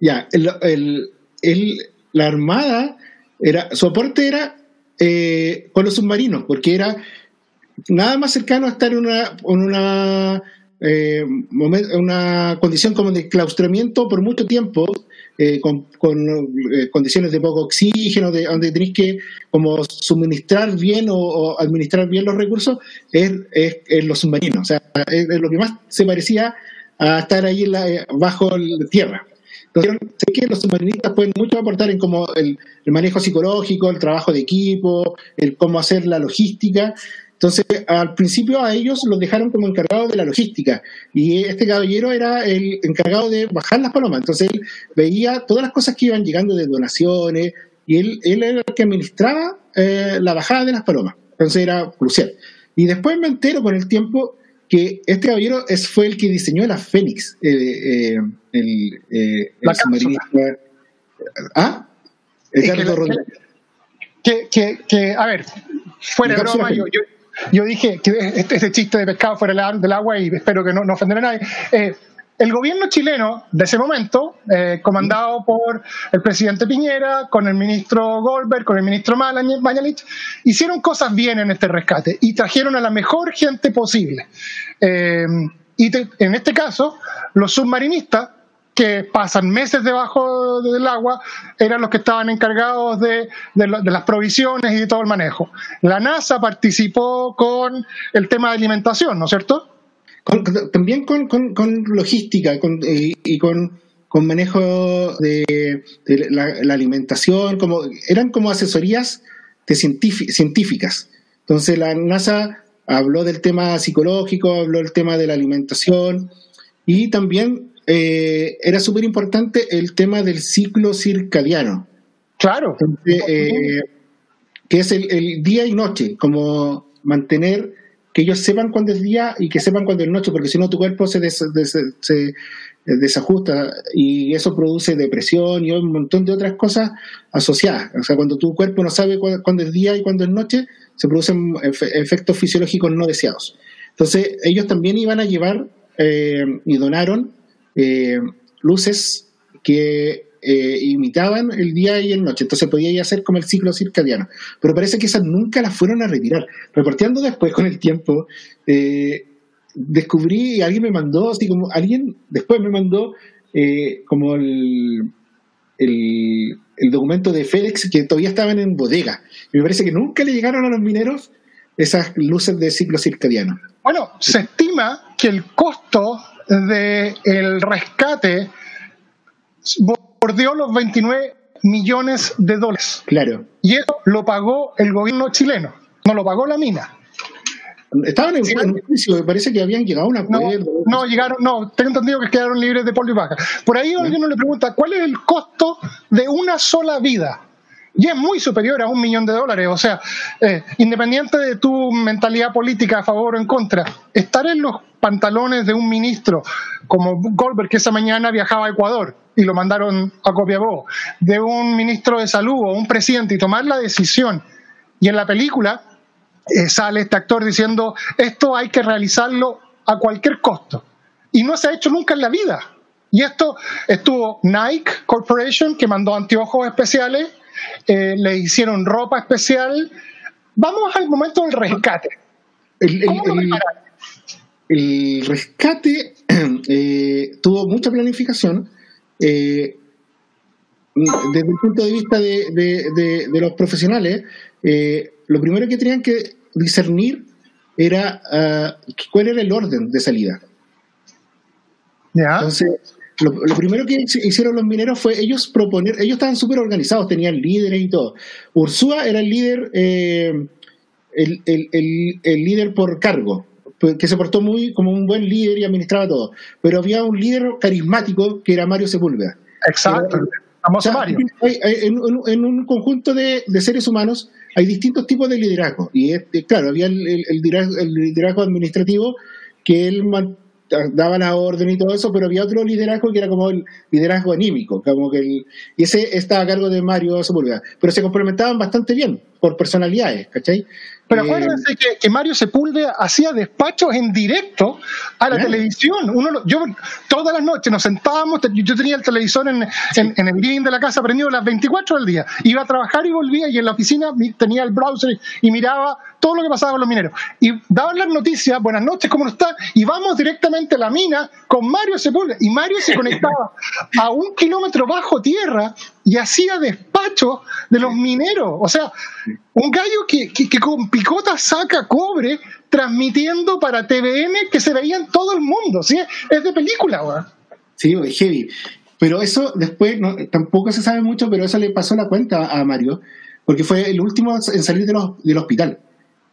Ya, el, el- el- la Armada, era, su aporte era eh, con los submarinos, porque era nada más cercano a estar en una, en una, eh, una condición como de claustramiento por mucho tiempo, eh, con, eh, condiciones de poco oxígeno, de, donde tenéis que como suministrar bien o, administrar bien los recursos, es, es- es los submarinos. O sea, es, lo que más se parecía a estar ahí la- eh, bajo la tierra. Entonces, sé que los submarinistas pueden mucho aportar en como el, manejo psicológico, el trabajo de equipo, el cómo hacer la logística. Entonces, al principio a ellos los dejaron como encargados de la logística y este caballero era el encargado de bajar las palomas. Entonces, él veía todas las cosas que iban llegando de donaciones y él, él era el que administraba eh, la bajada de las palomas. Entonces, era crucial. Y después me entero con el tiempo que este caballero es, fue el que diseñó la Fénix, eh, eh, el, eh, La el submarinista. ¿Ah? Es que la-. Que, que, que, a ver, fuera de La broma, yo, yo, yo dije que este, este chiste de pescado fuera del agua y espero que no, no ofenderá a nadie. El gobierno chileno de ese momento, eh, comandado por el presidente Piñera, con el ministro Goldberg, con el ministro Mañalich, hicieron cosas bien en este rescate y trajeron a la mejor gente posible. Eh, y en este caso, los submarinistas, que pasan meses debajo del agua, eran los que estaban encargados de, las provisiones y de todo el manejo. La NASA participó con el tema de alimentación, ¿no es cierto? También con, con, logística eh, y con, con, manejo de, la, alimentación, como eran como asesorías de científicas. Entonces la NASA habló del tema psicológico, habló del tema de la alimentación y también eh, era súper importante el tema del ciclo circadiano. Claro. Eh, que es el, el, día y noche, como mantener que ellos sepan cuándo es día y que sepan cuándo es noche, porque si no tu cuerpo se, se desajusta y eso produce depresión y un montón de otras cosas asociadas. O sea, cuando tu cuerpo no sabe cuándo es día y cuándo es noche, se producen efectos fisiológicos no deseados. Entonces, ellos también iban a llevar eh, y donaron eh, luces que eh, imitaban el día y el noche, entonces podía hacer como el ciclo circadiano. Pero parece que esas nunca las fueron a retirar. Reporteando después con el tiempo, eh, descubrí, alguien me mandó, así como, alguien después me mandó eh, como el, el, documento de FedEx que todavía estaban en bodega. Y me parece que nunca le llegaron a los mineros esas luces de ciclo circadiano. Bueno, se estima que el costo del el rescate bordeó los 29 millones de dólares. Claro. Y eso lo pagó el gobierno chileno, no lo pagó la mina. Estaban en, un juicio, me parece que habían llegado a un acuerdo. No, llegaron, no, tengo entendido que quedaron libres de polvo y baja. Por ahí alguien le pregunta, ¿cuál es el costo de una sola vida? y es muy superior a un millón de dólares. O sea, eh, independiente de tu mentalidad política a favor o en contra, estar en los pantalones de un ministro como Goldberg, que esa mañana viajaba a Ecuador y lo mandaron a Copiapó, de un ministro de salud o un presidente y tomar la decisión. Y en la película eh, sale este actor diciendo, esto hay que realizarlo a cualquier costo. Y no se ha hecho nunca en la vida. Y esto estuvo Nike Corporation, que mandó anteojos especiales, eh, le hicieron ropa especial. Vamos al momento del rescate. El, rescate eh, tuvo mucha planificación. Eh, desde el punto de vista de, los profesionales, lo primero que tenían que discernir era ah, cuál era el orden de salida. Entonces, lo, primero que hicieron los mineros fue ellos proponer, ellos estaban súper organizados, tenían líderes y todo. Ursúa era el líder, eh, el, el, líder por cargo, que se portó muy como un buen líder y administraba todo. Pero había un líder carismático que era Mario Sepúlveda. Exacto. en, un conjunto de, seres humanos hay distintos tipos de liderazgo. Y claro, había el, liderazgo, el, liderazgo, administrativo que él daba la orden y todo eso, pero había otro liderazgo que era como el liderazgo anímico, como que el, y ese estaba a cargo de Mario Sepúlveda, pero se complementaban bastante bien por personalidades, ¿cachai? Pero eh, acuérdense que, Mario Sepúlveda hacía despachos en directo a la televisión. Uno, yo todas las noches nos sentábamos, yo tenía el televisor en, en, el living de la casa prendido las 24 del día. Iba a trabajar y volvía y en la oficina tenía el browser y miraba todo lo que pasaba con los mineros. Y daban las noticias, buenas noches, ¿cómo está? Y vamos directamente a la mina con Mario Sepúlveda. Y Mario se conectaba a un kilómetro bajo tierra y hacía despacho de los mineros. O sea, un gallo que, con picota saca cobre transmitiendo para TVN que se veía en todo el mundo. ¿sí? Es de película, ¿verdad? Sí, es heavy. Pero eso después, tampoco se sabe mucho, pero eso le pasó la cuenta a Mario, porque fue el último en salir del hospital.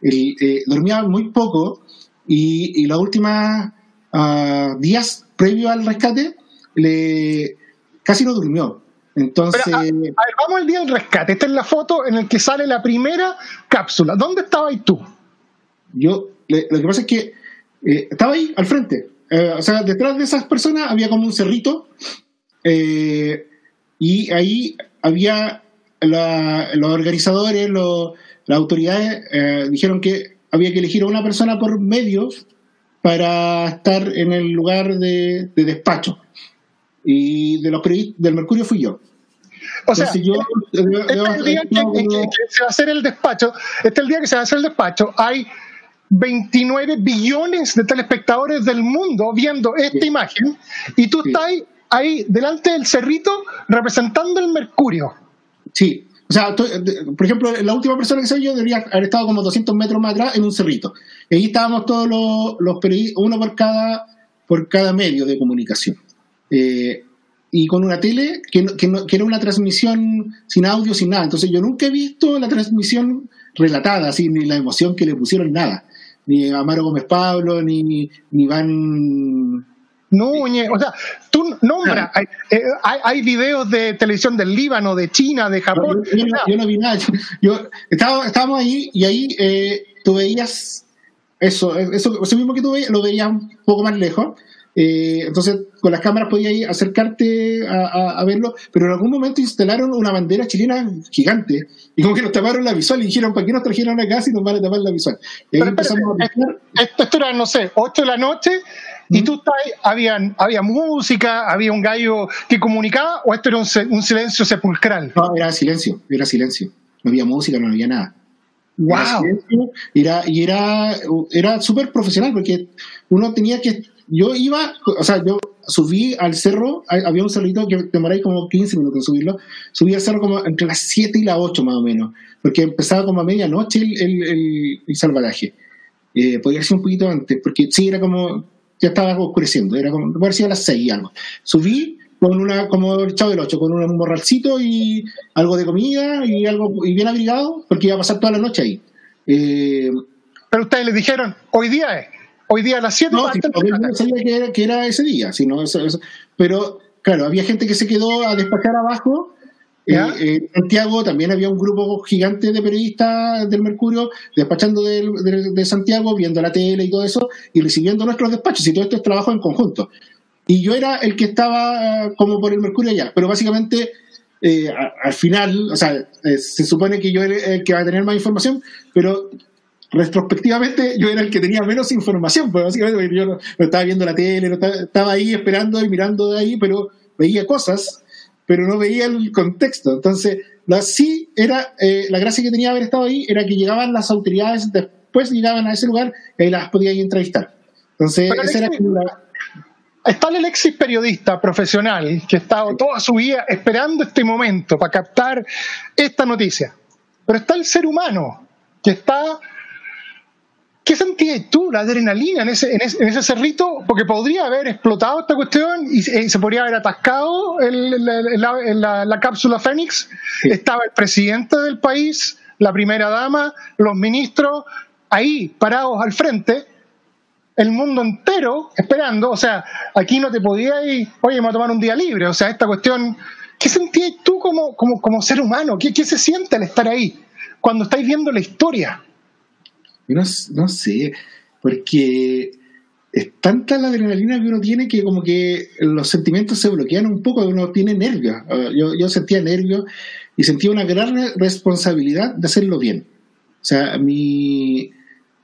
Eh, dormía muy poco y, los últimos ah, días previo al rescate le, casi no durmió. Entonces. vamos al día del rescate. Esta es la foto en la que sale la primera cápsula. ¿Dónde estabas tú? Yo, lo que pasa es que eh, estaba ahí al frente. Eh, o sea, detrás de esas personas había como un cerrito. y ahí había los organizadores, los, las autoridades eh, dijeron que había que elegir a una persona por medio para estar en el lugar de, de despacho. Y de los del Mercurio fui yo. O sea, Entonces yo- este yo- es el día que, yo- que- que se va a hacer el despacho. Este es el día que se va a hacer el despacho. Hay 29 billones de telespectadores del mundo viendo esta Sí. imagen y tú Sí. estás ahí, ahí delante del cerrito representando el Mercurio. Sí, o sea, por ejemplo, la última persona que soy yo debería haber estado como 200 metros más atrás en un cerrito. Y ahí estábamos todos los, periodistas, uno por cada, por cada medio de comunicación. Eh, y con una tele que, que, que era una transmisión sin audio, sin nada. Entonces yo nunca he visto la transmisión relatada, así, ni la emoción que le pusieron, nada. Ni Amaro Gómez Pablo, ni, ni Iván Núñez, o sea, tú nombras, hay, eh, hay, hay videos de televisión del Líbano, de China, de Japón. Yo, yo no, yo no vi nada. Yo, estaba, estábamos ahí y ahí eh, tú veías eso, eso, eso mismo que tú veías, lo veías un poco más lejos. Eh, entonces, con las cámaras podías ir acercarte a, a- a verlo, pero en algún momento instalaron una bandera chilena gigante y como que nos taparon la visual y dijeron, ¿para qué nos trajeron acá si nos van a tapar la visual? Y ahí Pero empezamos a pescar. esto, esto era, no sé, 8 de la noche y tú estás habían, había música, había un gallo que comunicaba o esto era un, un silencio sepulcral. No, era silencio, era silencio. No había música, no había nada. Era ¡Wow! silencio, Era, y era, era súper profesional porque uno tenía que. Yo iba, o sea, yo subí al cerro, había un cerrito que demoráis como 15 minutos en subirlo. Subí al cerro como entre las 7 y las 8 más o menos, porque empezaba como a medianoche el, el, el, el salvataje. Eh, podría ser un poquito antes, porque sí, era como. Ya estaba oscureciendo, era como. Puede sido a las 6 y algo. Subí con una, como el chavo del 8, con un morralcito y algo de comida y algo y bien abrigado, porque iba a pasar toda la noche ahí. Eh, Pero ustedes les dijeron, hoy día es, hoy día a las 7 no, si mundo sabía que era, que era ese día, si no, eso- eso- pero claro, había gente que se quedó a despachar abajo. Eh, eh, en Santiago también había un grupo gigante de periodistas del Mercurio despachando de, de Santiago, viendo la tele y todo eso, y recibiendo nuestros despachos, y todo esto es trabajo en conjunto. Y yo era el que estaba eh, como por el Mercurio allá, pero básicamente eh, al final, o sea, eh, se supone que yo era el que va a tener más información, pero retrospectivamente yo era el que tenía menos información, pues básicamente porque yo no, no estaba viendo la tele, no estaba, estaba ahí esperando y mirando de ahí, pero veía cosas, pero no veía el contexto. Entonces, la, sí era, eh, la gracia que tenía haber estado ahí era que llegaban las autoridades, después llegaban a ese lugar y ahí las podía entrevistar. Entonces, Pero, esa era Alexis, como la, Está el Alexis periodista profesional que ha estado toda su vida esperando este momento para captar esta noticia. Pero está el ser humano que está. ¿Qué sentías tú, la adrenalina en ese, en ese, en ese cerrito? Porque podría haber explotado esta cuestión y se, podría haber atascado el- la, la- la- la cápsula Fénix. Sí. Estaba el presidente del país, la primera dama, los ministros, ahí parados al frente el mundo entero esperando, o sea, aquí no te podías ir, oye, me voy a tomar un día libre, o sea, esta cuestión, ¿qué sentías tú como, como, como ser humano? ¿Qué, ¿Qué se siente al estar ahí cuando estáis viendo la historia? No, no sé, porque es tanta la adrenalina que uno tiene que como que los sentimientos se bloquean un poco, uno tiene nervios. Ah, Yo, yo sentía nervios y sentía una gran responsabilidad de hacerlo bien. O sea, mi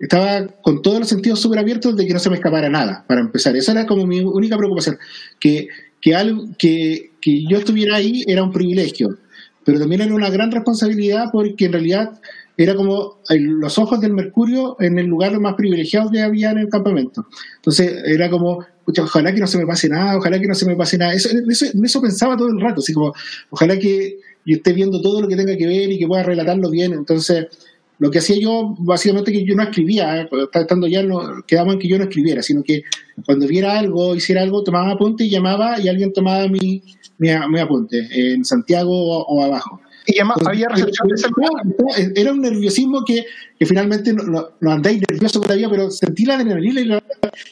estaba con todos los sentidos súper abiertos de que no se me escapara nada, para empezar. Esa era como mi única preocupación, que, que, algo, que, que yo estuviera ahí era un privilegio, pero también era una gran responsabilidad porque en realidad era como los ojos del Mercurio en el lugar más privilegiado que había en el campamento. Entonces era como, "Pucha, ojalá que no se me pase nada, ojalá que no se me pase nada. Eso, eso, en eso pensaba todo el rato, así como, ojalá que yo esté viendo todo lo que tenga que ver y que pueda relatarlo bien. Entonces, lo que hacía yo, básicamente que yo no escribía, ¿eh? Estando ya, no, quedamos en que yo no escribiera, sino que cuando viera algo, hiciera algo, tomaba apunte y llamaba y alguien tomaba mi, mi, mi apunte, en Santiago o abajo. Y además había recepción de celular. Era un nerviosismo que, que finalmente no, no, no andáis nervioso todavía, pero sentí la adrenalina y la,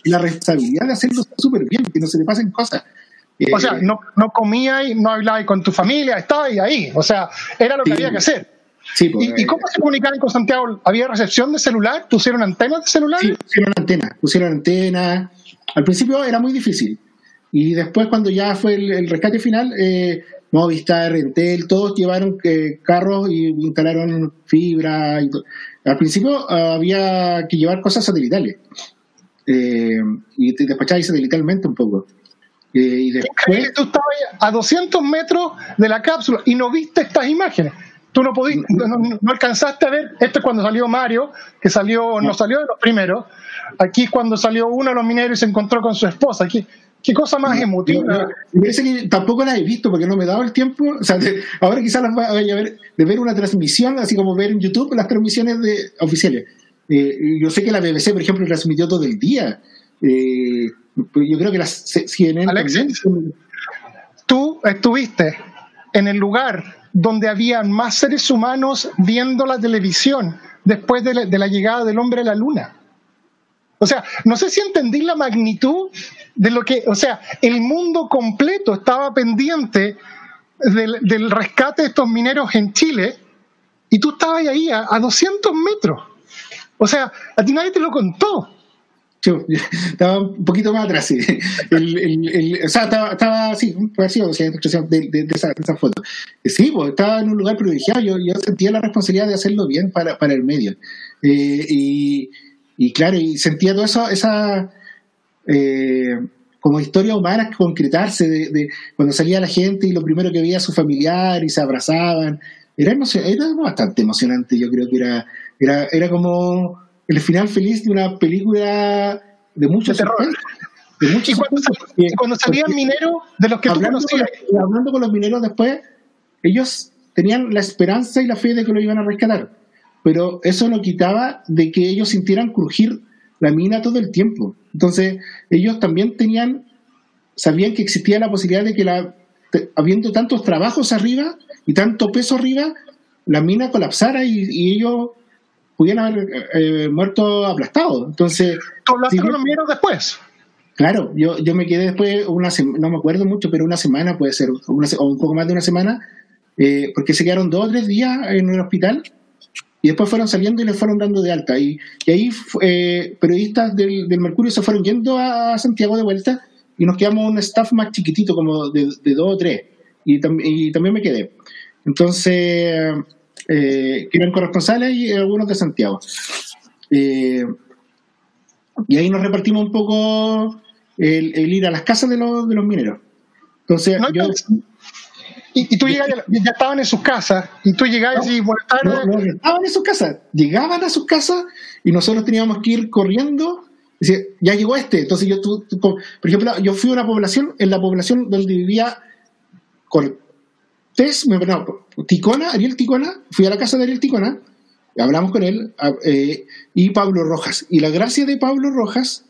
y la responsabilidad de hacerlo súper bien, que no se le pasen cosas. O Eh, sea, no, no comías, no hablabas con tu familia, estabas ahí. O sea, era lo que Sí. había que hacer. sí, pues, ¿Y, y cómo se comunicaban con Santiago? ¿Había recepción de celular? ¿Pusieron antenas de celular? Sí, pusieron antena, pusieron antena. Al principio era muy difícil. Y después, cuando ya fue el, el rescate final, eh, Movistar, Entel, todos llevaron eh, carros y instalaron fibra. y Al principio ah, había que llevar cosas satelitales. eh, y te despachabas literalmente un poco. Eh, y después... Tú estabas a 200 metros de la cápsula y no viste estas imágenes. Tú no, podías, no, alcanzaste a ver, esto es cuando salió Mario, que salió, no salió de los primeros, aquí es cuando salió uno de los mineros y se encontró con su esposa, aquí Qué cosa más emotiva. Me parece que tampoco la he visto porque no me he dado el tiempo. O sea, ahora quizás las vaya a ver, de ver una transmisión, así como ver en YouTube las transmisiones de, oficiales. Eh, yo sé que la BBC, por ejemplo, transmitió todo el día. Eh, yo creo que las CNN. Alexis, tú estuviste en el lugar donde había más seres humanos viendo la televisión después de la llegada del hombre a la luna. O sea, no sé si entendí la magnitud de lo que, o sea, el mundo completo estaba pendiente del, rescate de estos mineros en Chile y tú estabas ahí a, 200 metros. O sea, a ti nadie te lo contó. Yo, estaba un poquito más atrás, sí. o sea, estaba, así, parecido de, de, esa, foto. Sí, pues, estaba en un lugar privilegiado, yo, yo sentía la responsabilidad de hacerlo bien para, para el medio. Eh, y, y claro, y sentía todo eso, esa eh, como historia humana concretarse de, cuando salía la gente y lo primero que veía a su familiar y se abrazaban. Era, era bastante emocionante, yo creo que era, era, era como el final feliz de una película de mucho terror. De mucho y cuando, salían mineros de los que hablando tú conocías. Con, hablando con los mineros después, ellos tenían la esperanza y la fe de que lo iban a rescatar pero eso no quitaba de que ellos sintieran crujir la mina todo el tiempo. Entonces, ellos también tenían, sabían que existía la posibilidad de que la, habiendo tantos trabajos arriba y tanto peso arriba, la mina colapsara y, ellos pudieran haber eh, muerto aplastados. Entonces, ¿Tú hablaste con los mineros después? Claro, yo, yo me quedé después, una no me acuerdo mucho, pero una semana puede ser, o un poco más de una semana, eh, porque se quedaron dos o tres días en el hospital y después fueron saliendo y les fueron dando de alta. Y, ahí eh, periodistas del, Mercurio se fueron yendo a Santiago de vuelta y nos quedamos un staff más chiquitito, como de, dos o tres. Y, también me quedé. Entonces, eh, eran corresponsales y algunos de Santiago. Eh, y ahí nos repartimos un poco el, ir a las casas de los, de los mineros. Entonces, yo... Y, tú llegas, ya, estaban en sus casas, y tú llegabas y buenas tardes. No, estaban en sus casas, llegaban a sus casas y nosotros teníamos que ir corriendo. Decir, ya llegó este. Entonces, yo, tú, por ejemplo, yo fui a una población, en la población donde vivía Cortés, no, Ticona, Ariel Ticona, fui a la casa de Ariel Ticona, hablamos con él, eh, y Pablo Rojas. Y la gracia de Pablo Rojas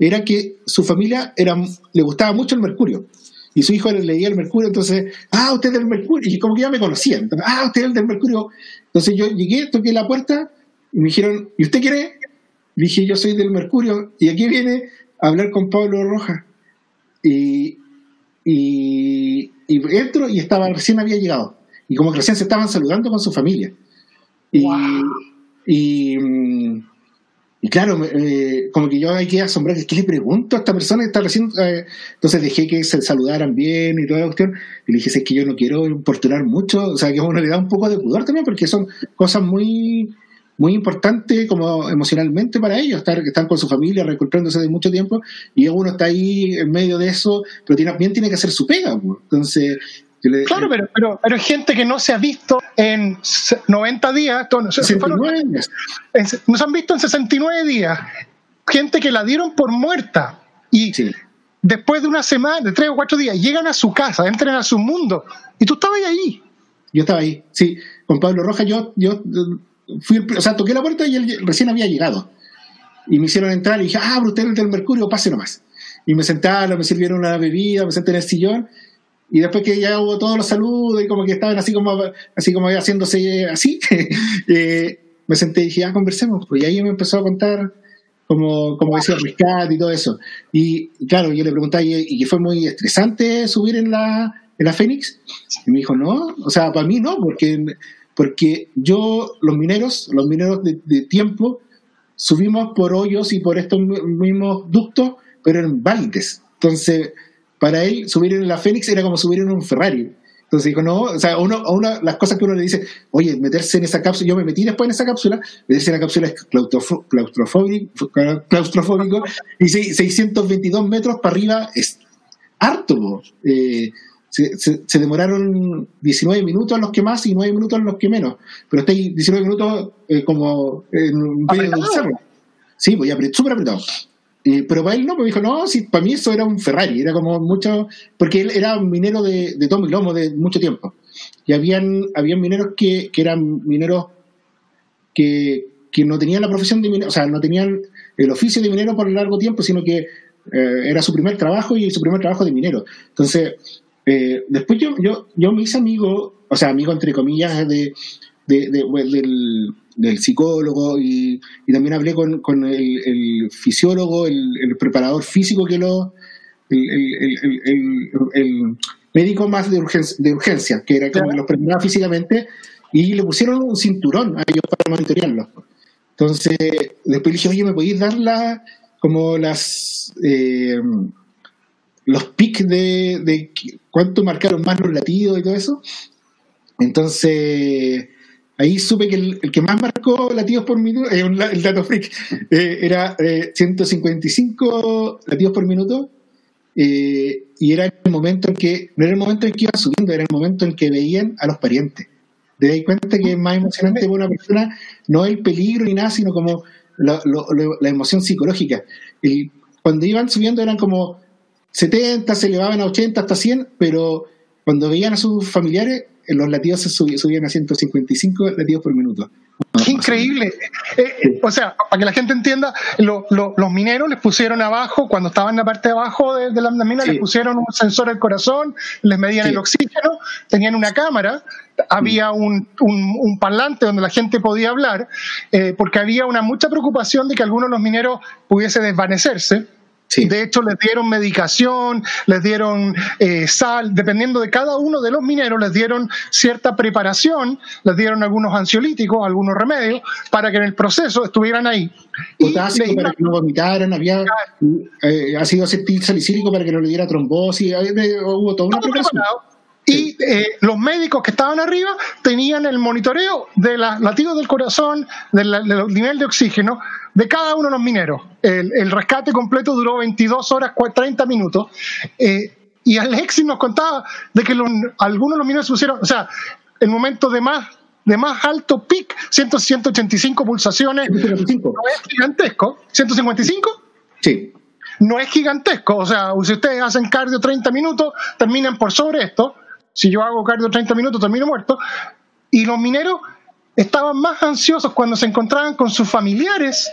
era que su familia era, le gustaba mucho el mercurio y su hijo leía el Mercurio, entonces, ah, usted es del Mercurio, y como que ya me conocían, ah, usted es el del Mercurio. Entonces yo llegué, toqué la puerta y me dijeron, ¿y usted quiere? dije, yo soy del Mercurio, y aquí viene a hablar con Pablo Rojas. Y, y, entro y estaba, recién había llegado. Y como que recién se estaban saludando con su familia. Y, y, y claro, eh, como que yo hay que asombrar, ¿qué le pregunto a esta persona que está recién? Eh? entonces dejé que se saludaran bien y toda la cuestión. Y le dije, es que yo no quiero importunar mucho, o sea, que uno le da un poco de pudor también, porque son cosas muy muy importantes como emocionalmente para ellos, estar, están con su familia, reencontrándose de mucho tiempo, y uno está ahí en medio de eso, pero también tiene que hacer su pega. Entonces, claro, pero, pero, pero gente que no se ha visto en 90 días. Nos han visto en 69 días. Gente que la dieron por muerta. Y después de una semana, de tres o cuatro días, llegan a su casa, entran a su mundo. Y tú estabas ahí. Yo estaba ahí, sí. Con Pablo Rojas yo, yo fui, o sea, toqué la puerta y él recién había llegado. Y me hicieron entrar y dije, ah, usted es del Mercurio, pase nomás. Y me sentaron, me sirvieron una bebida, me senté en el sillón y después que ya hubo todos los saludos y como que estaban así como así como haciéndose así, eh, me senté y dije, ah, conversemos. Pues, y ahí me empezó a contar como, como decía rescate y todo eso. Y, claro, yo le pregunté, ¿y, que fue muy estresante subir en la, en la Fénix? Y me dijo, no, o sea, para mí no, porque, porque yo, los mineros, los mineros de, de tiempo, subimos por hoyos y por estos mismos ductos, pero en baldes. Entonces, para él subir en la Fénix era como subir en un Ferrari. Entonces dijo, no, o sea, uno, una, las cosas que uno le dice, oye, meterse en esa cápsula, yo me metí después en esa cápsula, meterse en la cápsula es claustrofóbico, claustrofóbico y seis- 622 metros para arriba es harto. Eh, se, se- se demoraron 19 minutos los que más y 9 minutos los que menos, pero estáis 19 minutos eh, como en medio de un cerro. Sí, pues ya súper apretado. Eh, pero para él no, me dijo, no, sí, para mí eso era un Ferrari, era como mucho, porque él era un minero de, de tomo y lomo de mucho tiempo. Y habían, habían mineros que, que eran mineros que, que no tenían la profesión de minero, o sea, no tenían el oficio de minero por largo tiempo, sino que eh, era su primer trabajo y su primer trabajo de minero. Entonces, eh, después yo, yo, yo me hice amigo, o sea, amigo entre comillas, de, de- de- pues, del, del psicólogo y, y también hablé con, con el, el fisiólogo, el, el preparador físico que lo... El, médico más de urgencia, de urgencia que era como Claro. los preparaba físicamente y le pusieron un cinturón a ellos para monitorearlos. Entonces, después le dije, oye, ¿me podéis dar la, como las eh, los pics de, de cuánto marcaron más los latidos y todo eso? Entonces, ahí supe que el, el que más marcó latidos por minuto, eh, un la- el dato freak, eh, era eh, 155 latidos por minuto. eh, y era el momento en que, no era el momento en que iba subiendo, era el momento en que veían a los parientes. Te das cuenta que es más emocionante para una persona, no el peligro ni nada, sino como lo- la emoción psicológica. Y cuando iban subiendo eran como 70, se elevaban a 80, hasta 100, pero cuando veían a sus familiares, los latidos se subían a 155 latidos por minuto. Qué increíble. Eh, eh, o sea, para que la gente entienda, lo- lo- los mineros les pusieron abajo, cuando estaban en la parte de abajo de, de la mina, Sí. les pusieron un sensor al corazón, les medían Sí. el oxígeno, tenían una cámara, había un, un- un parlante donde la gente podía hablar, eh, porque había una mucha preocupación de que algunos de los mineros pudiese desvanecerse. Sí. De hecho, les dieron medicación, les dieron eh, sal, dependiendo de cada uno de los mineros, les dieron cierta preparación, les dieron algunos ansiolíticos, algunos remedios, para que en el proceso estuvieran ahí. Y potasio le- para que no vomitaran, había eh, ácido acetil salicílico para que no le diera trombosis, hubo toda una todo preparación. preparado. Y eh, los médicos que estaban arriba tenían el monitoreo de los latidos del corazón, del, del nivel de oxígeno de cada uno de los mineros. El, el rescate completo duró 22 horas, cua- 30 minutos. Eh, y Alexis nos contaba de que los- algunos de los mineros se pusieron, o sea, el momento de más, de más alto pic, 100, 185 pulsaciones, 155. no es gigantesco. ¿155? Sí. no es gigantesco. O sea, si ustedes hacen cardio 30 minutos, terminan por sobre esto. Si yo hago cardio 30 minutos, termino muerto. Y los mineros estaban más ansiosos cuando se encontraban con sus familiares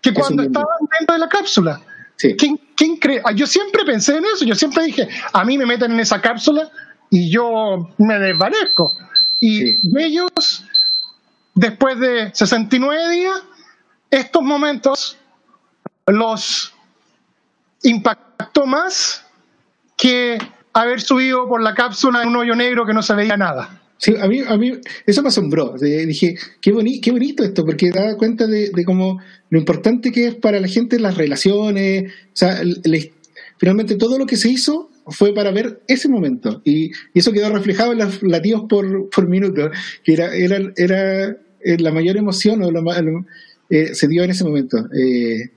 que cuando estaban dentro de la cápsula. Sí. ¿Quién, quién cree? Ah, Yo siempre pensé en eso. Yo siempre dije, a mí me meten en esa cápsula y yo me desvanezco. Y Sí. ellos, después de 69 días, estos momentos los impactó más que haber subido por la cápsula en un hoyo negro que no se veía nada. Sí, a mí, a mí eso me asombró. Dije, qué, boni qué bonito esto, porque da cuenta de, de cómo lo importante que es para la gente las relaciones. O sea, el- finalmente todo lo que se hizo fue para ver ese momento. Y, y eso quedó reflejado en los latidos por, por minuto, que era, era, era eh, la mayor emoción o lo lo- eh, se dio en ese momento. Eh,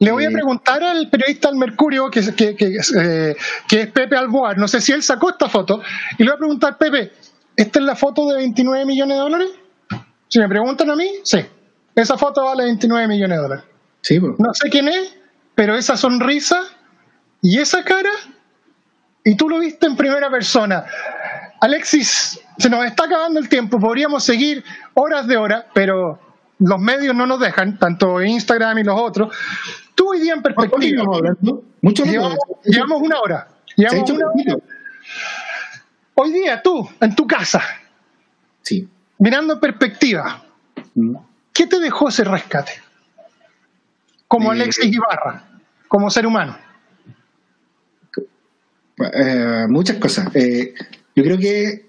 Le voy a preguntar al periodista del Mercurio, que, eh, que es Pepe Alboar, no sé si él sacó esta foto, y le voy a preguntar, Pepe, ¿esta es la foto de 29 millones de dólares? Si me preguntan a mí, sí. Esa foto vale 29 millones de dólares. sí, po. No sé quién es, pero esa sonrisa y esa cara, y tú lo viste en primera persona. Alexis, se nos está acabando el tiempo, podríamos seguir horas de horas, pero los medios no nos dejan, tanto Instagram y los otros. Tú hoy día en ¿Cuánto perspectiva, hablando? Mucho llevamos, llevamos una hora. Llevamos una. Hoy día tú, en tu casa, Sí. mirando en perspectiva, Mm. ¿qué te dejó ese rescate? Como Eh, Alexis Ibarra, como ser humano. Eh, muchas cosas. Eh, yo creo que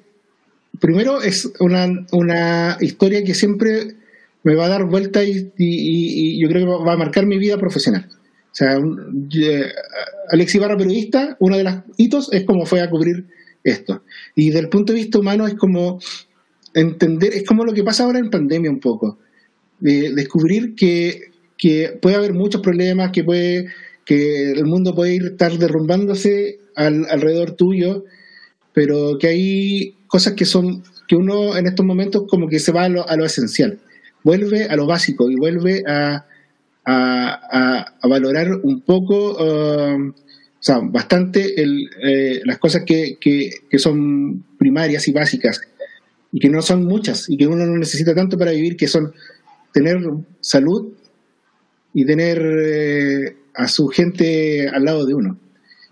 primero es una, una historia que siempre me va a dar vuelta y, y- yo creo que va- a marcar mi vida profesional. O sea, un- yo- Alex Ibarra, periodista, uno de los hitos es como fue a cubrir esto. Y desde el punto de vista humano es como entender, es como lo que pasa ahora en pandemia un poco. descubrir que, que, puede haber muchos problemas, que puede que el mundo puede ir estar derrumbándose alrededor tuyo, pero que hay cosas que son que uno en estos momentos como que se va a lo, a lo esencial, vuelve a lo básico y vuelve a, a, a, valorar un poco, um, o sea, bastante el, eh, las cosas que, que, que, son primarias y básicas y que no son muchas y que uno no necesita tanto para vivir, que son tener salud y tener eh, a su gente al lado de uno.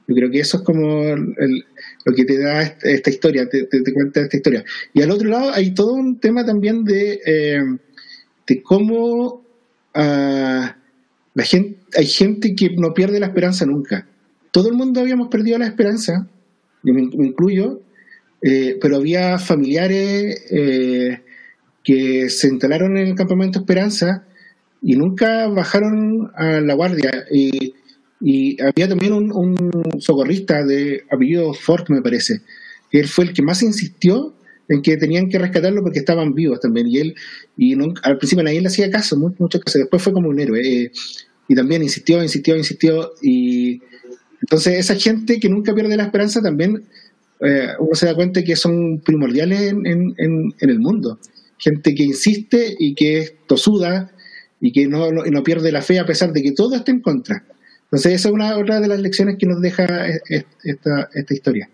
Yo creo que eso es como lo que te da esta, historia, te, cuenta esta historia. Y al otro lado hay todo un tema también de, eh, de cómo ah, la gente, hay gente que no pierde la esperanza nunca. Todo el mundo habíamos perdido la esperanza, yo me, incluyo, eh, pero había familiares eh, que se instalaron en el campamento Esperanza y nunca bajaron a la guardia. Y, había también un, socorrista de apellido Ford, me parece, él fue el que más insistió en que tenían que rescatarlo porque estaban vivos también. Y él, y al principio nadie le hacía caso, mucho, caso. Después fue como un héroe. Eh, y también insistió, insistió, insistió. Y entonces esa gente que nunca pierde la esperanza también eh, uno se da cuenta que son primordiales en, en, el mundo. Gente que insiste y que es tosuda y que no, no, pierde la fe a pesar de que todo esté en contra. Entonces, esa es una otra de las lecciones que nos deja esta, esta historia.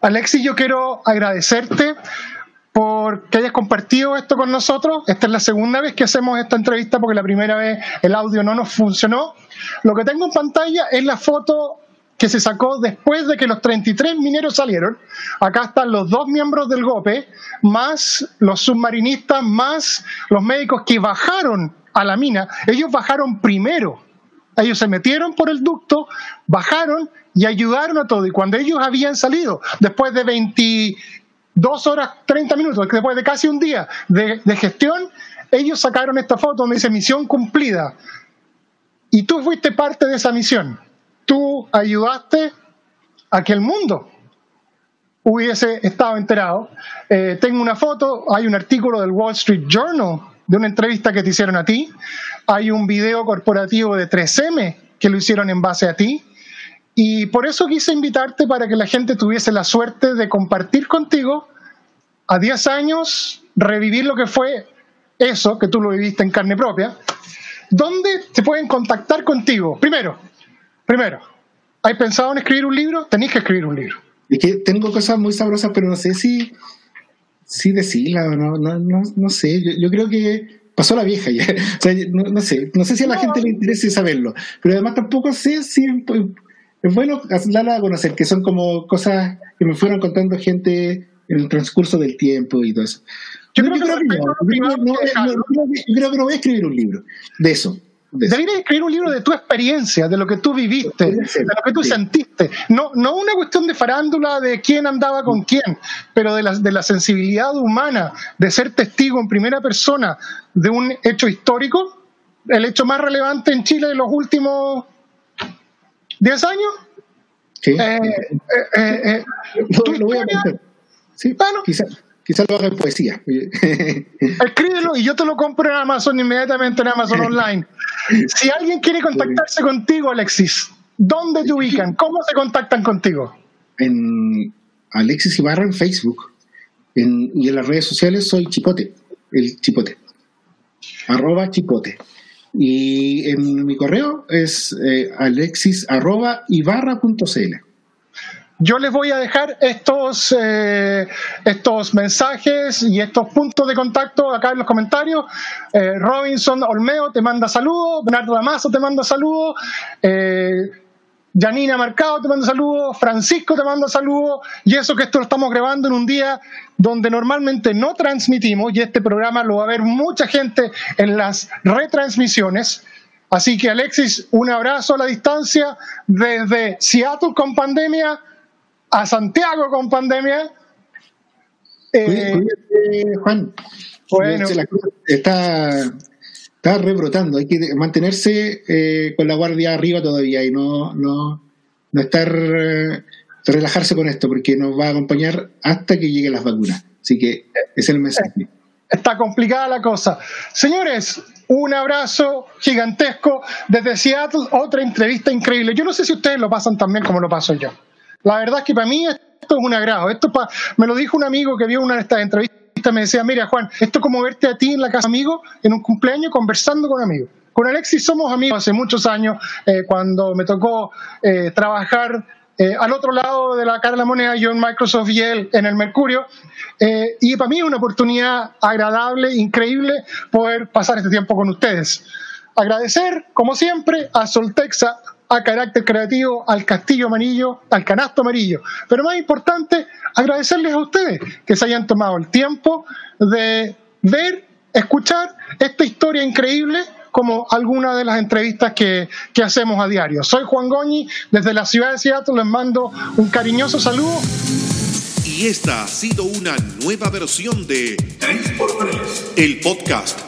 Alexis, yo quiero agradecerte por que hayas compartido esto con nosotros. Esta es la segunda vez que hacemos esta entrevista porque la primera vez el audio no nos funcionó. Lo que tengo en pantalla es la foto que se sacó después de que los 33 mineros salieron. Acá están los dos miembros del GOPE, más los submarinistas, más los médicos que bajaron a la mina. Ellos bajaron primero. Ellos se metieron por el ducto, bajaron y ayudaron a todo. Y cuando ellos habían salido, después de 22 horas 30 minutos, después de casi un día de, gestión, ellos sacaron esta foto donde dice misión cumplida. Y tú fuiste parte de esa misión tú ayudaste a que el mundo hubiese estado enterado. Eh, tengo una foto, hay un artículo del Wall Street Journal de una entrevista que te hicieron a ti, hay un video corporativo de 3M que lo hicieron en base a ti, y por eso quise invitarte para que la gente tuviese la suerte de compartir contigo a 10 años, revivir lo que fue eso, que tú lo viviste en carne propia. ¿Dónde se pueden contactar contigo? Primero, Primero, ¿hay pensado en escribir un libro? Tenéis que escribir un libro. Es que tengo cosas muy sabrosas, pero no sé si, si decirla o no, no, no, no sé. Yo, creo que pasó la vieja ya. O sea, no, sé, no sé si a la gente le interesa saberlo, pero además tampoco sé si es bueno darla a conocer, que son como cosas que me fueron contando gente en el transcurso del tiempo y todo eso. Yo creo que no voy a escribir un libro de eso. Deberías escribir un libro de tu experiencia, de lo que tú viviste, de lo que tú sentiste. No, no una cuestión de farándula de quién andaba con quién, pero de la, de la sensibilidad humana, de ser testigo en primera persona de un hecho histórico, el hecho más relevante en Chile de los últimos 10 años. Sí. Eh, eh, eh, lo, voy a Sí, bueno, quizás Quizás lo haga en poesía. Escríbelo y yo te lo compro en Amazon inmediatamente en Amazon Online. Si alguien quiere contactarse contigo, Alexis, ¿dónde te ubican? ¿Cómo se contactan contigo? En Alexis Ibarra en Facebook. y en las redes sociales soy Chipote, el Chipote. Arroba Chipote. Y en mi correo es eh, alexis arroba yo les voy a dejar estos, eh, estos mensajes y estos puntos de contacto acá en los comentarios. Eh, Robinson Olmeo te manda saludos, Bernardo Damaso te manda saludos, eh, Janina Marcado te manda saludos, Francisco te manda saludos, y eso que esto lo estamos grabando en un día donde normalmente no transmitimos, y este programa lo va a ver mucha gente en las retransmisiones. Así que Alexis, un abrazo a la distancia desde Seattle con pandemia a Santiago con pandemia. Eh, Juan. Bueno. está, está rebrotando. Hay que mantenerse eh, con la guardia arriba todavía y no, no, no estar. relajarse con esto, porque nos va a acompañar hasta que lleguen las vacunas. Así que es el mensaje. Está complicada la cosa. Señores, un abrazo gigantesco desde Seattle, otra entrevista increíble. Yo no sé si ustedes lo pasan tan bien como lo paso yo. La verdad es que para mí esto es un agrado. Esto me lo dijo un amigo que vio una de estas entrevistas, me decía, mira Juan, esto es como verte a ti en la casa amigo en un cumpleaños conversando con amigos. Con Alexis somos amigos hace muchos años, eh, cuando me tocó eh, trabajar eh, al otro lado de la cara de la moneda, yo en Microsoft y él en el Mercurio. y para mí es una oportunidad agradable, increíble poder pasar este tiempo con ustedes. Agradecer, como siempre, a Soltexa, a Carácter Creativo, al Castillo Amarillo, al Canasto Amarillo. Pero más importante, agradecerles a ustedes que se hayan tomado el tiempo de ver, escuchar esta historia increíble como alguna de las entrevistas que, que, hacemos a diario. Soy Juan Goñi, desde la ciudad de Seattle les mando un cariñoso saludo. Y esta ha sido una nueva versión de 3x3, el podcast